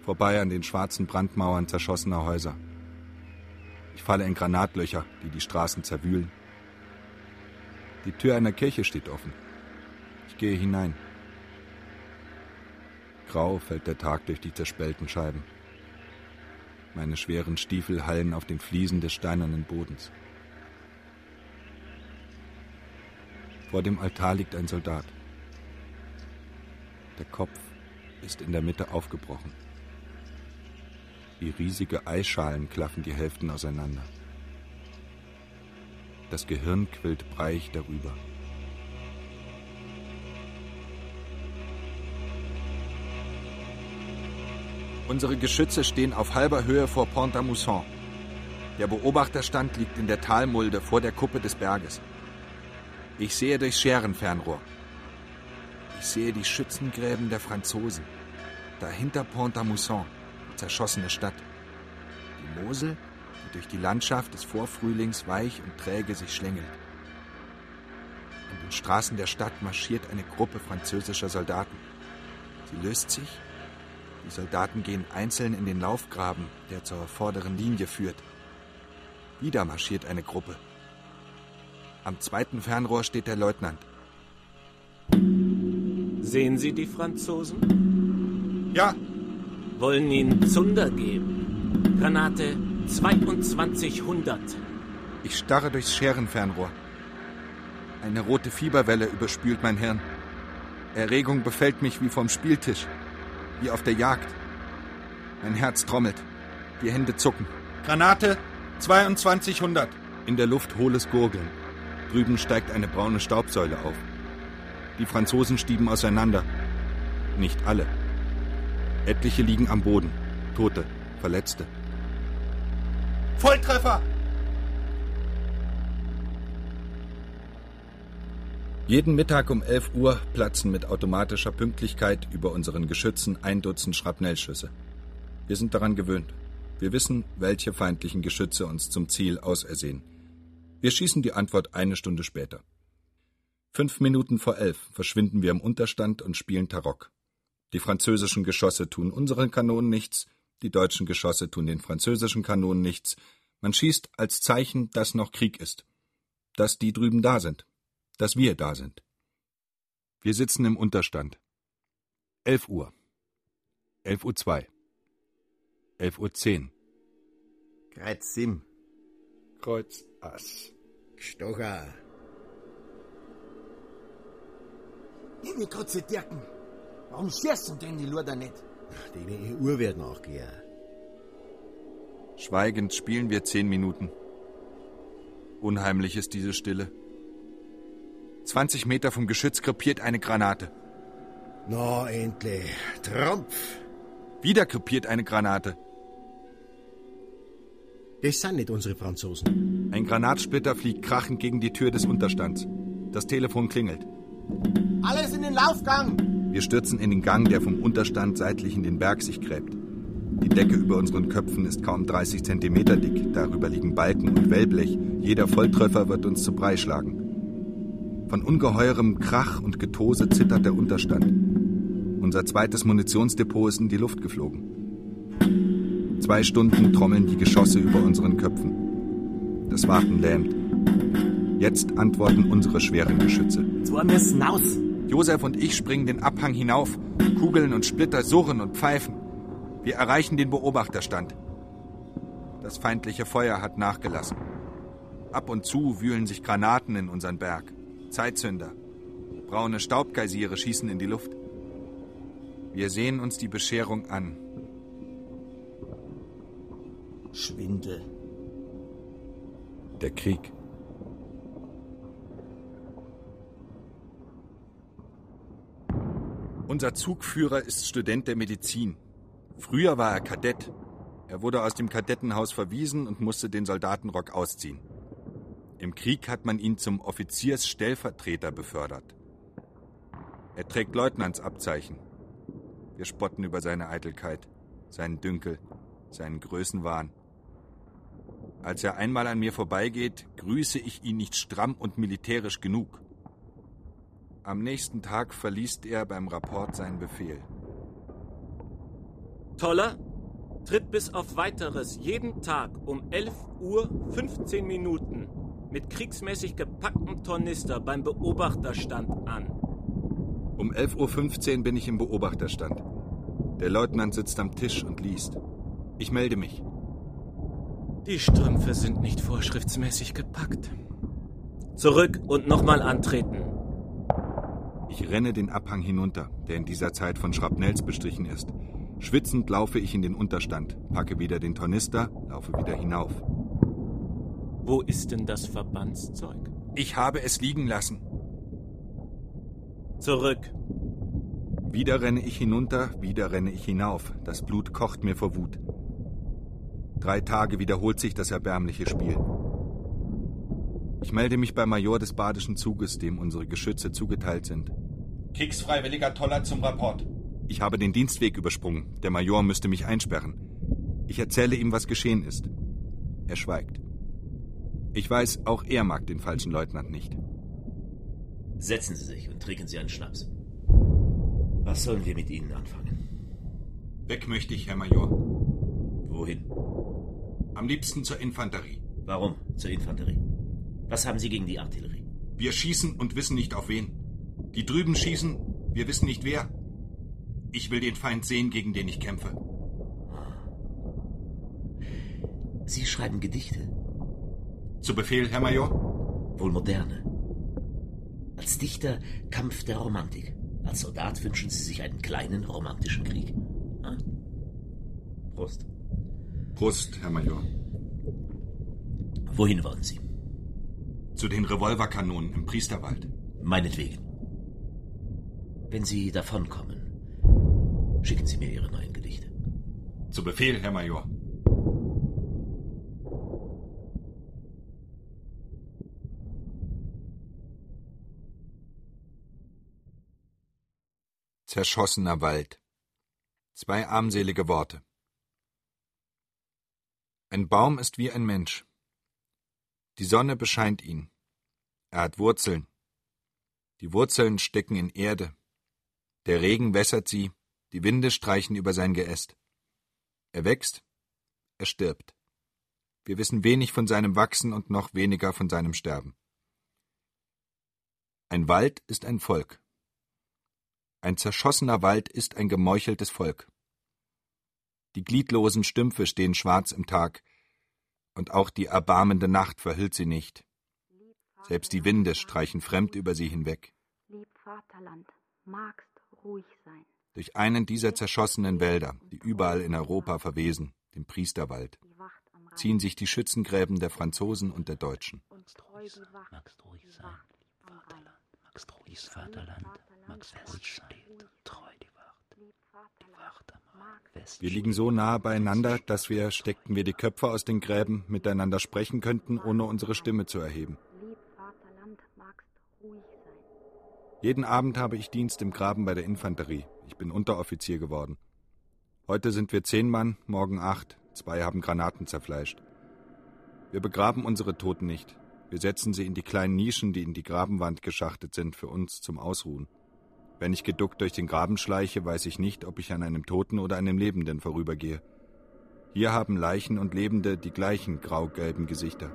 Vorbei an den schwarzen Brandmauern zerschossener Häuser. Ich falle in Granatlöcher, die die Straßen zerwühlen. Die Tür einer Kirche steht offen. Ich gehe hinein. Grau fällt der Tag durch die zerspellten Scheiben. Meine schweren Stiefel hallen auf den Fliesen des steinernen Bodens. Vor dem Altar liegt ein Soldat. Der Kopf ist in der Mitte aufgebrochen. Wie riesige Eisschalen klaffen die Hälften auseinander. Das Gehirn quillt breich darüber. Unsere Geschütze stehen auf halber Höhe vor Pont-à-Mousson. Der Beobachterstand liegt in der Talmulde vor der Kuppe des Berges. Ich sehe durchs Scherenfernrohr. Ich sehe die Schützengräben der Franzosen. Dahinter Pont-à-Mousson, die zerschossene Stadt. Die Mosel, die durch die Landschaft des Vorfrühlings weich und träge sich schlängelt. In den Straßen der Stadt marschiert eine Gruppe französischer Soldaten. Sie löst sich. Die Soldaten gehen einzeln in den Laufgraben, der zur vorderen Linie führt. Wieder marschiert eine Gruppe. Am zweiten Fernrohr steht der Leutnant. Sehen Sie die Franzosen? Ja. Wollen Ihnen Zunder geben. Granate 2200. Ich starre durchs Scherenfernrohr. Eine rote Fieberwelle überspült mein Hirn. Erregung befällt mich wie vom Spieltisch, wie auf der Jagd. Mein Herz trommelt, die Hände zucken. Granate 2200. In der Luft hohles Gurgeln. Drüben steigt eine braune Staubsäule auf. Die Franzosen stieben auseinander. Nicht alle. Etliche liegen am Boden. Tote, Verletzte. Volltreffer! Jeden Mittag um 11 Uhr platzen mit automatischer Pünktlichkeit über unseren Geschützen ein Dutzend Schrapnellschüsse. Wir sind daran gewöhnt. Wir wissen, welche feindlichen Geschütze uns zum Ziel ausersehen. Wir schießen die Antwort eine Stunde später. Fünf Minuten vor elf verschwinden wir im Unterstand und spielen Tarock. Die französischen Geschosse tun unseren Kanonen nichts, die deutschen Geschosse tun den französischen Kanonen nichts. Man schießt als Zeichen, dass noch Krieg ist. Dass die drüben da sind. Dass wir da sind. Wir sitzen im Unterstand. Elf Uhr. Elf Uhr zwei. Elf Uhr zehn. Kreuz sieben. Kreuz Ass. Stocher. Grad zu Dirken. Warum schießen denn die Luder nicht? Die Uhr wird nachgehen. Schweigend spielen wir zehn Minuten. Unheimlich ist diese Stille. 20 Meter vom Geschütz krepiert eine Granate. Na, endlich. Trumpf. Wieder krepiert eine Granate. Das sind nicht unsere Franzosen. Ein Granatsplitter fliegt krachend gegen die Tür des Unterstands. Das Telefon klingelt. Alles in den Laufgang! Wir stürzen in den Gang, der vom Unterstand seitlich in den Berg sich gräbt. Die Decke über unseren Köpfen ist kaum 30 Zentimeter dick. Darüber liegen Balken und Wellblech. Jeder Volltreffer wird uns zu Brei schlagen. Von ungeheurem Krach und Getose zittert der Unterstand. Unser zweites Munitionsdepot ist in die Luft geflogen. Zwei Stunden trommeln die Geschosse über unseren Köpfen. Das Warten lähmt. Jetzt antworten unsere schweren Geschütze. Zwei müssen aus. Josef und ich springen den Abhang hinauf. Kugeln und Splitter surren und pfeifen. Wir erreichen den Beobachterstand. Das feindliche Feuer hat nachgelassen. Ab und zu wühlen sich Granaten in unseren Berg. Zeitzünder. Braune Staubgeysire schießen in die Luft. Wir sehen uns die Bescherung an. Schwindel. Der Krieg. Unser Zugführer ist Student der Medizin. Früher war er Kadett. Er wurde aus dem Kadettenhaus verwiesen und musste den Soldatenrock ausziehen. Im Krieg hat man ihn zum Offiziersstellvertreter befördert. Er trägt Leutnantsabzeichen. Wir spotten über seine Eitelkeit, seinen Dünkel, seinen Größenwahn. Als er einmal an mir vorbeigeht, grüße ich ihn nicht stramm und militärisch genug. Am nächsten Tag verliest er beim Rapport seinen Befehl. Toller tritt bis auf weiteres jeden Tag um 11 Uhr 15 Minuten mit kriegsmäßig gepacktem Tornister beim Beobachterstand an. Um 11.15 Uhr bin ich im Beobachterstand. Der Leutnant sitzt am Tisch und liest. Ich melde mich. Die Strümpfe sind nicht vorschriftsmäßig gepackt. Zurück und nochmal antreten. Ich renne den Abhang hinunter, der in dieser Zeit von Schrapnells bestrichen ist. Schwitzend laufe ich in den Unterstand, packe wieder den Tornister, laufe wieder hinauf. Wo ist denn das Verbandszeug? Ich habe es liegen lassen. Zurück. Wieder renne ich hinunter, wieder renne ich hinauf. Das Blut kocht mir vor Wut. Drei Tage wiederholt sich das erbärmliche Spiel. Ich melde mich beim Major des badischen Zuges, dem unsere Geschütze zugeteilt sind. Kriegsfreiwilliger Toller zum Rapport. Ich habe den Dienstweg übersprungen. Der Major müsste mich einsperren. Ich erzähle ihm, was geschehen ist. Er schweigt. Ich weiß, auch er mag den falschen Leutnant nicht. Setzen Sie sich und trinken Sie einen Schnaps. Was sollen wir mit Ihnen anfangen? Weg möchte ich, Herr Major. Wohin? Am liebsten zur Infanterie. Warum zur Infanterie? Was haben Sie gegen die Artillerie? Wir schießen und wissen nicht auf wen. Die drüben schießen, wir wissen nicht wer. Ich will den Feind sehen, gegen den ich kämpfe. Sie schreiben Gedichte. Zu Befehl, Herr Major? Wohl moderne. Als Dichter Kampf der Romantik. Als Soldat wünschen Sie sich einen kleinen romantischen Krieg. Prost. Prost, Herr Major. Wohin wollen Sie? Zu den Revolverkanonen im Priesterwald. Meinetwegen. Wenn Sie davonkommen, schicken Sie mir Ihre neuen Gedichte. Zu Befehl, Herr Major. Zerschossener Wald. Zwei armselige Worte. Ein Baum ist wie ein Mensch. Die Sonne bescheint ihn. Er hat Wurzeln. Die Wurzeln stecken in Erde. Der Regen wässert sie, die Winde streichen über sein Geäst. Er wächst, er stirbt. Wir wissen wenig von seinem Wachsen und noch weniger von seinem Sterben. Ein Wald ist ein Volk. Ein zerschossener Wald ist ein gemeucheltes Volk. Die gliedlosen Stümpfe stehen schwarz im Tag, und auch die erbarmende Nacht verhüllt sie nicht. Selbst die Winde streichen fremd über sie hinweg. Lieb Vaterland, magst ruhig sein. Durch einen dieser zerschossenen Wälder, die überall in Europa verwesen, den Priesterwald, ziehen sich die Schützengräben der Franzosen und der Deutschen. Magst ruhig sein, Vaterland, magst ruhig Vaterland, magst ruhig sein, treu Wir liegen so nahe beieinander, dass wir, steckten wir die Köpfe aus den Gräben, miteinander sprechen könnten, ohne unsere Stimme zu erheben. Jeden Abend habe ich Dienst im Graben bei der Infanterie. Ich bin Unteroffizier geworden. Heute sind wir zehn Mann, morgen acht. Zwei haben Granaten zerfleischt. Wir begraben unsere Toten nicht. Wir setzen sie in die kleinen Nischen, die in die Grabenwand geschachtet sind, für uns zum Ausruhen. Wenn ich geduckt durch den Graben schleiche, weiß ich nicht, ob ich an einem Toten oder einem Lebenden vorübergehe. Hier haben Leichen und Lebende die gleichen grau-gelben Gesichter.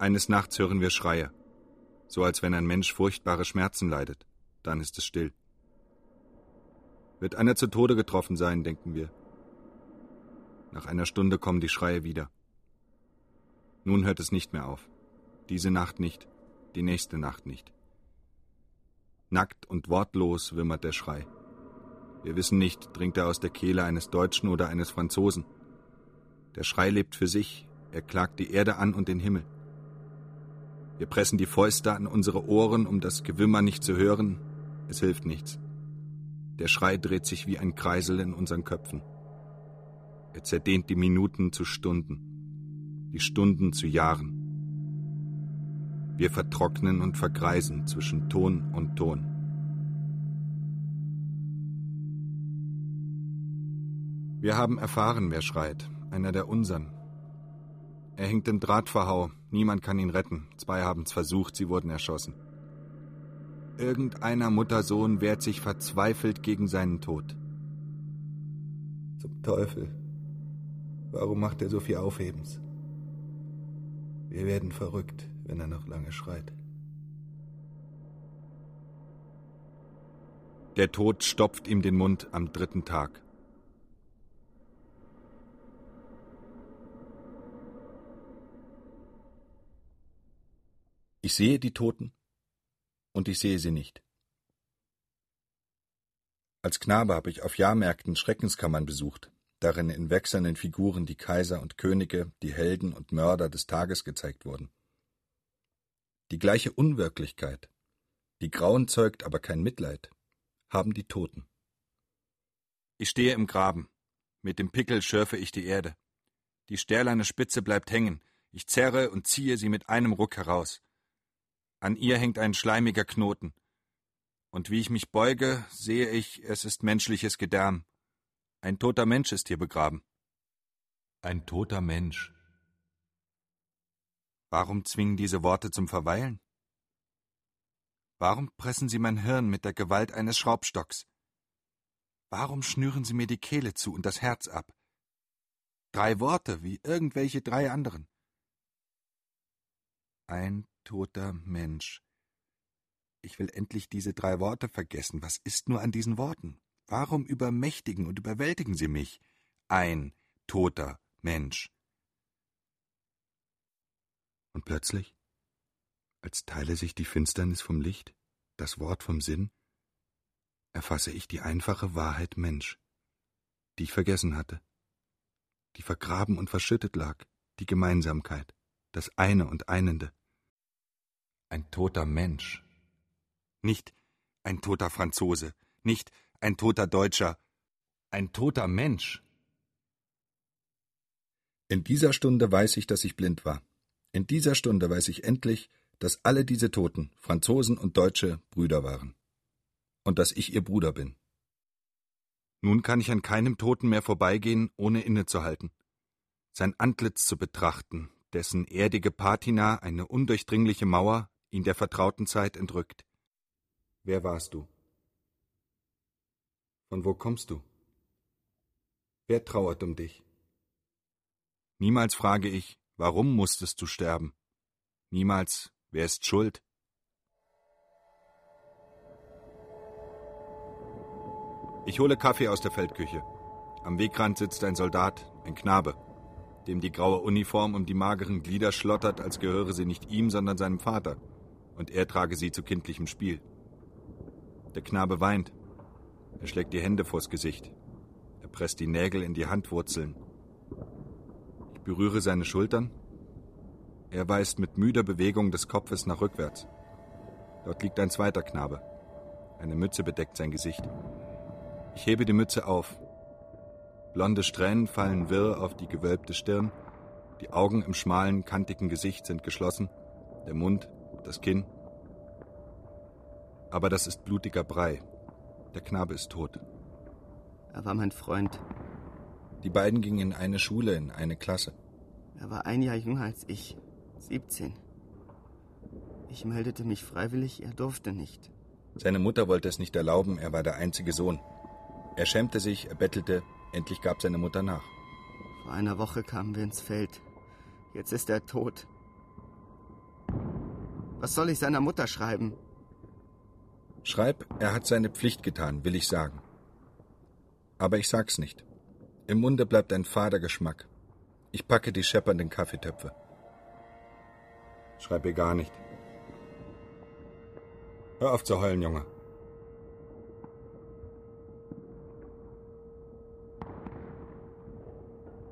Eines Nachts hören wir Schreie, so als wenn ein Mensch furchtbare Schmerzen leidet. Dann ist es still. Wird einer zu Tode getroffen sein, denken wir. Nach einer Stunde kommen die Schreie wieder. Nun hört es nicht mehr auf. Diese Nacht nicht, die nächste Nacht nicht. Nackt und wortlos wimmert der Schrei. Wir wissen nicht, dringt er aus der Kehle eines Deutschen oder eines Franzosen. Der Schrei lebt für sich, er klagt die Erde an und den Himmel. Wir pressen die Fäuste an unsere Ohren, um das Gewimmer nicht zu hören. Es hilft nichts. Der Schrei dreht sich wie ein Kreisel in unseren Köpfen. Er zerdehnt die Minuten zu Stunden, die Stunden zu Jahren. Wir vertrocknen und vergreisen zwischen Ton und Ton. Wir haben erfahren, wer schreit, einer der unseren, er hängt im Drahtverhau. Niemand kann ihn retten. Zwei haben es versucht, sie wurden erschossen. Irgendeiner Muttersohn wehrt sich verzweifelt gegen seinen Tod. Zum Teufel. Warum macht er so viel Aufhebens? Wir werden verrückt, wenn er noch lange schreit. Der Tod stopft ihm den Mund am dritten Tag. Ich sehe die Toten und ich sehe sie nicht. Als Knabe habe ich auf Jahrmärkten Schreckenskammern besucht, darin in wechselnden Figuren die Kaiser und Könige, die Helden und Mörder des Tages gezeigt wurden. Die gleiche Unwirklichkeit, die Grauen zeugt aber kein Mitleid, haben die Toten. Ich stehe im Graben, mit dem Pickel schürfe ich die Erde. Die stählerne Spitze bleibt hängen, ich zerre und ziehe sie mit einem Ruck heraus. An ihr hängt ein schleimiger Knoten. Und wie ich mich beuge, sehe ich, es ist menschliches Gedärm. Ein toter Mensch ist hier begraben. Ein toter Mensch. Warum zwingen diese Worte zum Verweilen? Warum pressen sie mein Hirn mit der Gewalt eines Schraubstocks? Warum schnüren sie mir die Kehle zu und das Herz ab? Drei Worte wie irgendwelche drei anderen. Ein toter Mensch. Ich will endlich diese drei Worte vergessen. Was ist nur an diesen Worten? Warum übermächtigen und überwältigen sie mich? Ein toter Mensch. Und plötzlich, als teile sich die Finsternis vom Licht, das Wort vom Sinn, erfasse ich die einfache Wahrheit Mensch, die ich vergessen hatte, die vergraben und verschüttet lag, die Gemeinsamkeit, das eine und einende. Ein toter Mensch. Nicht ein toter Franzose, nicht ein toter Deutscher, ein toter Mensch. In dieser Stunde weiß ich, dass ich blind war. In dieser Stunde weiß ich endlich, dass alle diese Toten, Franzosen und Deutsche, Brüder waren. Und dass ich ihr Bruder bin. Nun kann ich an keinem Toten mehr vorbeigehen, ohne innezuhalten. Sein Antlitz zu betrachten, dessen erdige Patina eine undurchdringliche Mauer, ihn der vertrauten Zeit entrückt. Wer warst du? Von wo kommst du? Wer trauert um dich? Niemals frage ich, warum musstest du sterben? Niemals, wer ist schuld? Ich hole Kaffee aus der Feldküche. Am Wegrand sitzt ein Soldat, ein Knabe, dem die graue Uniform um die mageren Glieder schlottert, als gehöre sie nicht ihm, sondern seinem Vater und er trage sie zu kindlichem Spiel. Der Knabe weint. Er schlägt die Hände vors Gesicht. Er presst die Nägel in die Handwurzeln. Ich berühre seine Schultern. Er weist mit müder Bewegung des Kopfes nach rückwärts. Dort liegt ein zweiter Knabe. Eine Mütze bedeckt sein Gesicht. Ich hebe die Mütze auf. Blonde Strähnen fallen wirr auf die gewölbte Stirn. Die Augen im schmalen, kantigen Gesicht sind geschlossen. Der Mund, das Kinn. Aber das ist blutiger Brei. Der Knabe ist tot. Er war mein Freund. Die beiden gingen in eine Schule, in eine Klasse. Er war ein Jahr jünger als ich, 17. Ich meldete mich freiwillig, er durfte nicht. Seine Mutter wollte es nicht erlauben, er war der einzige Sohn. Er schämte sich, er bettelte, endlich gab seine Mutter nach. Vor einer Woche kamen wir ins Feld. Jetzt ist er tot. Was soll ich seiner Mutter schreiben? Schreib, er hat seine Pflicht getan, will ich sagen. Aber ich sag's nicht. Im Munde bleibt ein fader Geschmack. Ich packe die scheppernden Kaffeetöpfe. Schreib ihr gar nicht. Hör auf zu heulen, Junge.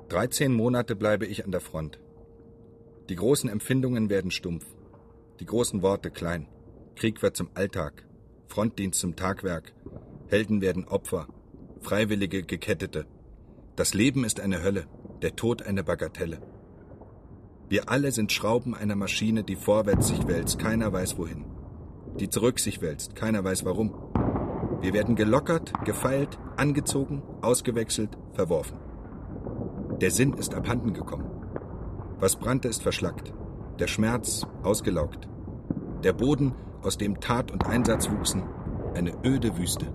Dreizehn Monate bleibe ich an der Front. Die großen Empfindungen werden stumpf, die großen Worte klein. Krieg wird zum Alltag, Frontdienst zum Tagwerk, Helden werden Opfer, Freiwillige Gekettete. Das Leben ist eine Hölle, der Tod eine Bagatelle. Wir alle sind Schrauben einer Maschine, die vorwärts sich wälzt, keiner weiß wohin. Die zurück sich wälzt, keiner weiß warum. Wir werden gelockert, gefeilt, angezogen, ausgewechselt, verworfen. Der Sinn ist abhanden gekommen. Was brannte, ist verschlackt. Der Schmerz ausgelaugt. Der Boden, aus dem Tat und Einsatz wuchsen, eine öde Wüste.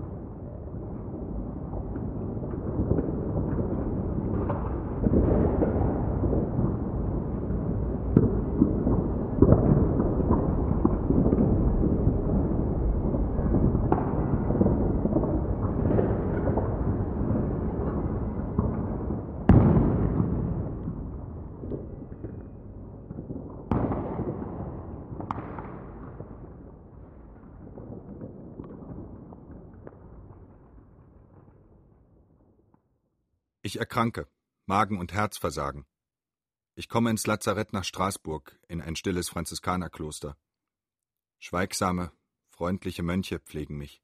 Ich erkranke, Magen- und Herzversagen. Ich komme ins Lazarett nach Straßburg, in ein stilles Franziskanerkloster. Schweigsame, freundliche Mönche pflegen mich.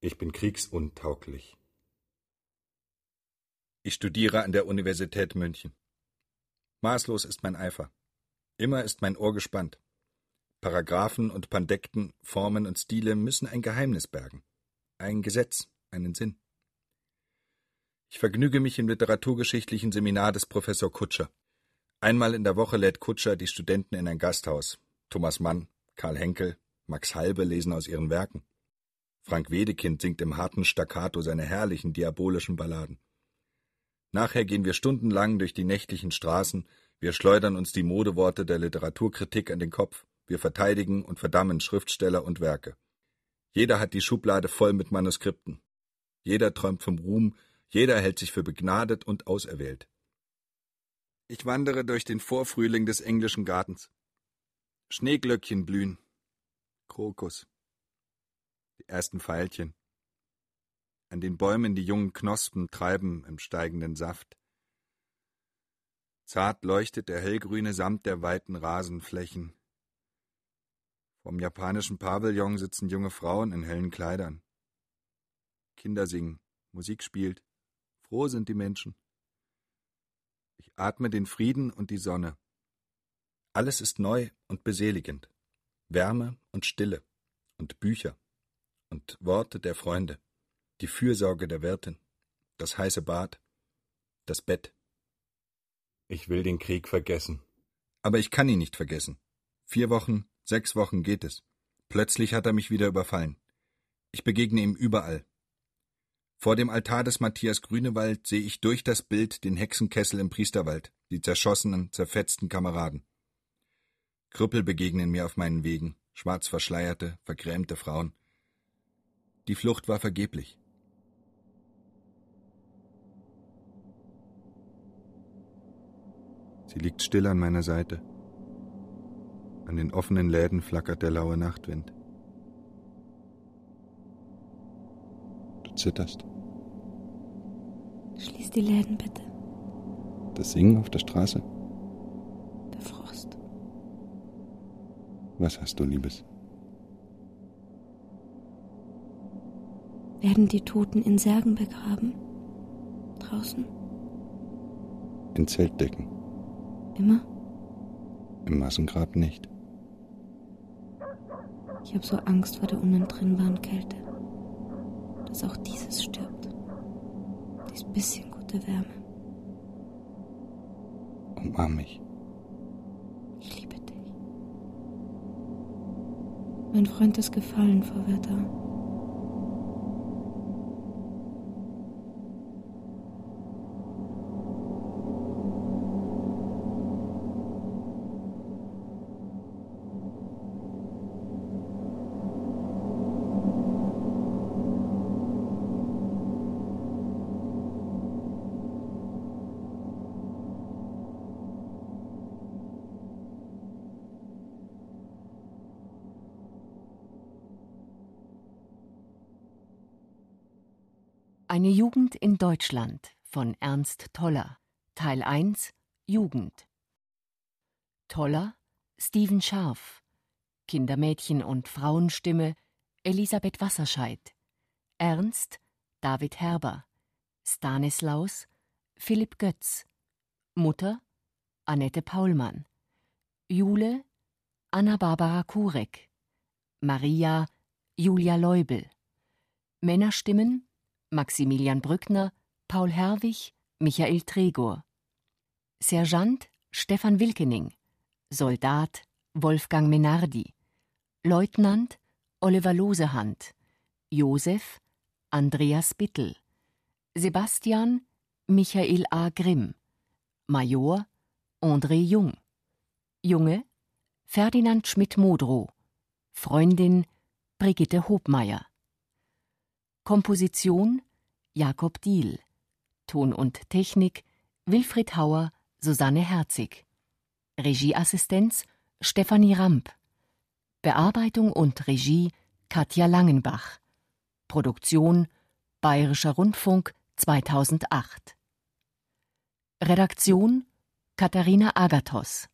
Ich bin kriegsuntauglich. Ich studiere an der Universität München. Maßlos ist mein Eifer. Immer ist mein Ohr gespannt. Paragraphen und Pandekten, Formen und Stile müssen ein Geheimnis bergen. Ein Gesetz, einen Sinn. Ich vergnüge mich im literaturgeschichtlichen Seminar des Professor Kutscher. Einmal in der Woche lädt Kutscher die Studenten in ein Gasthaus. Thomas Mann, Karl Henkel, Max Halbe lesen aus ihren Werken. Frank Wedekind singt im harten Staccato seine herrlichen diabolischen Balladen. Nachher gehen wir stundenlang durch die nächtlichen Straßen, wir schleudern uns die Modeworte der Literaturkritik an den Kopf, wir verteidigen und verdammen Schriftsteller und Werke. Jeder hat die Schublade voll mit Manuskripten. Jeder träumt vom Ruhm, jeder hält sich für begnadet und auserwählt. Ich wandere durch den Vorfrühling des englischen Gartens. Schneeglöckchen blühen. Krokus. Die ersten Veilchen. An den Bäumen die jungen Knospen treiben im steigenden Saft. Zart leuchtet der hellgrüne Samt der weiten Rasenflächen. Vom japanischen Pavillon sitzen junge Frauen in hellen Kleidern. Kinder singen, Musik spielt. Froh sind die Menschen. Ich atme den Frieden und die Sonne. Alles ist neu und beseligend. Wärme und Stille und Bücher und Worte der Freunde, die Fürsorge der Wirtin, das heiße Bad, das Bett. Ich will den Krieg vergessen. Aber ich kann ihn nicht vergessen. Vier Wochen, sechs Wochen geht es. Plötzlich hat er mich wieder überfallen. Ich begegne ihm überall, vor dem Altar des Matthias Grünewald sehe ich durch das Bild den Hexenkessel im Priesterwald, die zerschossenen, zerfetzten Kameraden. Krüppel begegnen mir auf meinen Wegen, schwarz verschleierte, vergrämte Frauen. Die Flucht war vergeblich. Sie liegt still an meiner Seite. An den offenen Läden flackert der laue Nachtwind. Du zitterst. Schließ die Läden bitte. Das Singen auf der Straße? Der Frost. Was hast du, Liebes? Werden die Toten in Särgen begraben? Draußen? In Zeltdecken. Immer? Im Massengrab nicht. Ich habe so Angst vor der unentrinnbaren Kälte. Dass auch dieses stirbt. Dies bisschen gute Wärme. Umarm mich. Ich liebe dich. Mein Freund ist gefallen, Frau Werther. Eine Jugend in Deutschland von Ernst Toller. Teil 1 Jugend. Toller Steven Scharf. Kindermädchen und Frauenstimme Elisabeth Wasserscheid. Ernst David Herber. Stanislaus Philipp Götz. Mutter Annette Paulmann. Jule Anna-Barbara Kurek. Maria Julia Leubel. Männerstimmen Maximilian Brückner, Paul Herwig, Michael Tregor. Sergeant Stefan Wilkening. Soldat Wolfgang Menardi. Leutnant Oliver Losehand. Josef Andreas Bittel. Sebastian Michael A. Grimm. Major André Jung. Junge Ferdinand Schmidt-Modrow. Freundin Brigitte Hobmeier. Komposition Jakob Diehl. Ton und Technik Wilfried Hauer, Susanne Herzig. Regieassistenz Stefanie Ramp. Bearbeitung und Regie Katja Langenbach. Produktion Bayerischer Rundfunk 2008. Redaktion Katharina Agathos.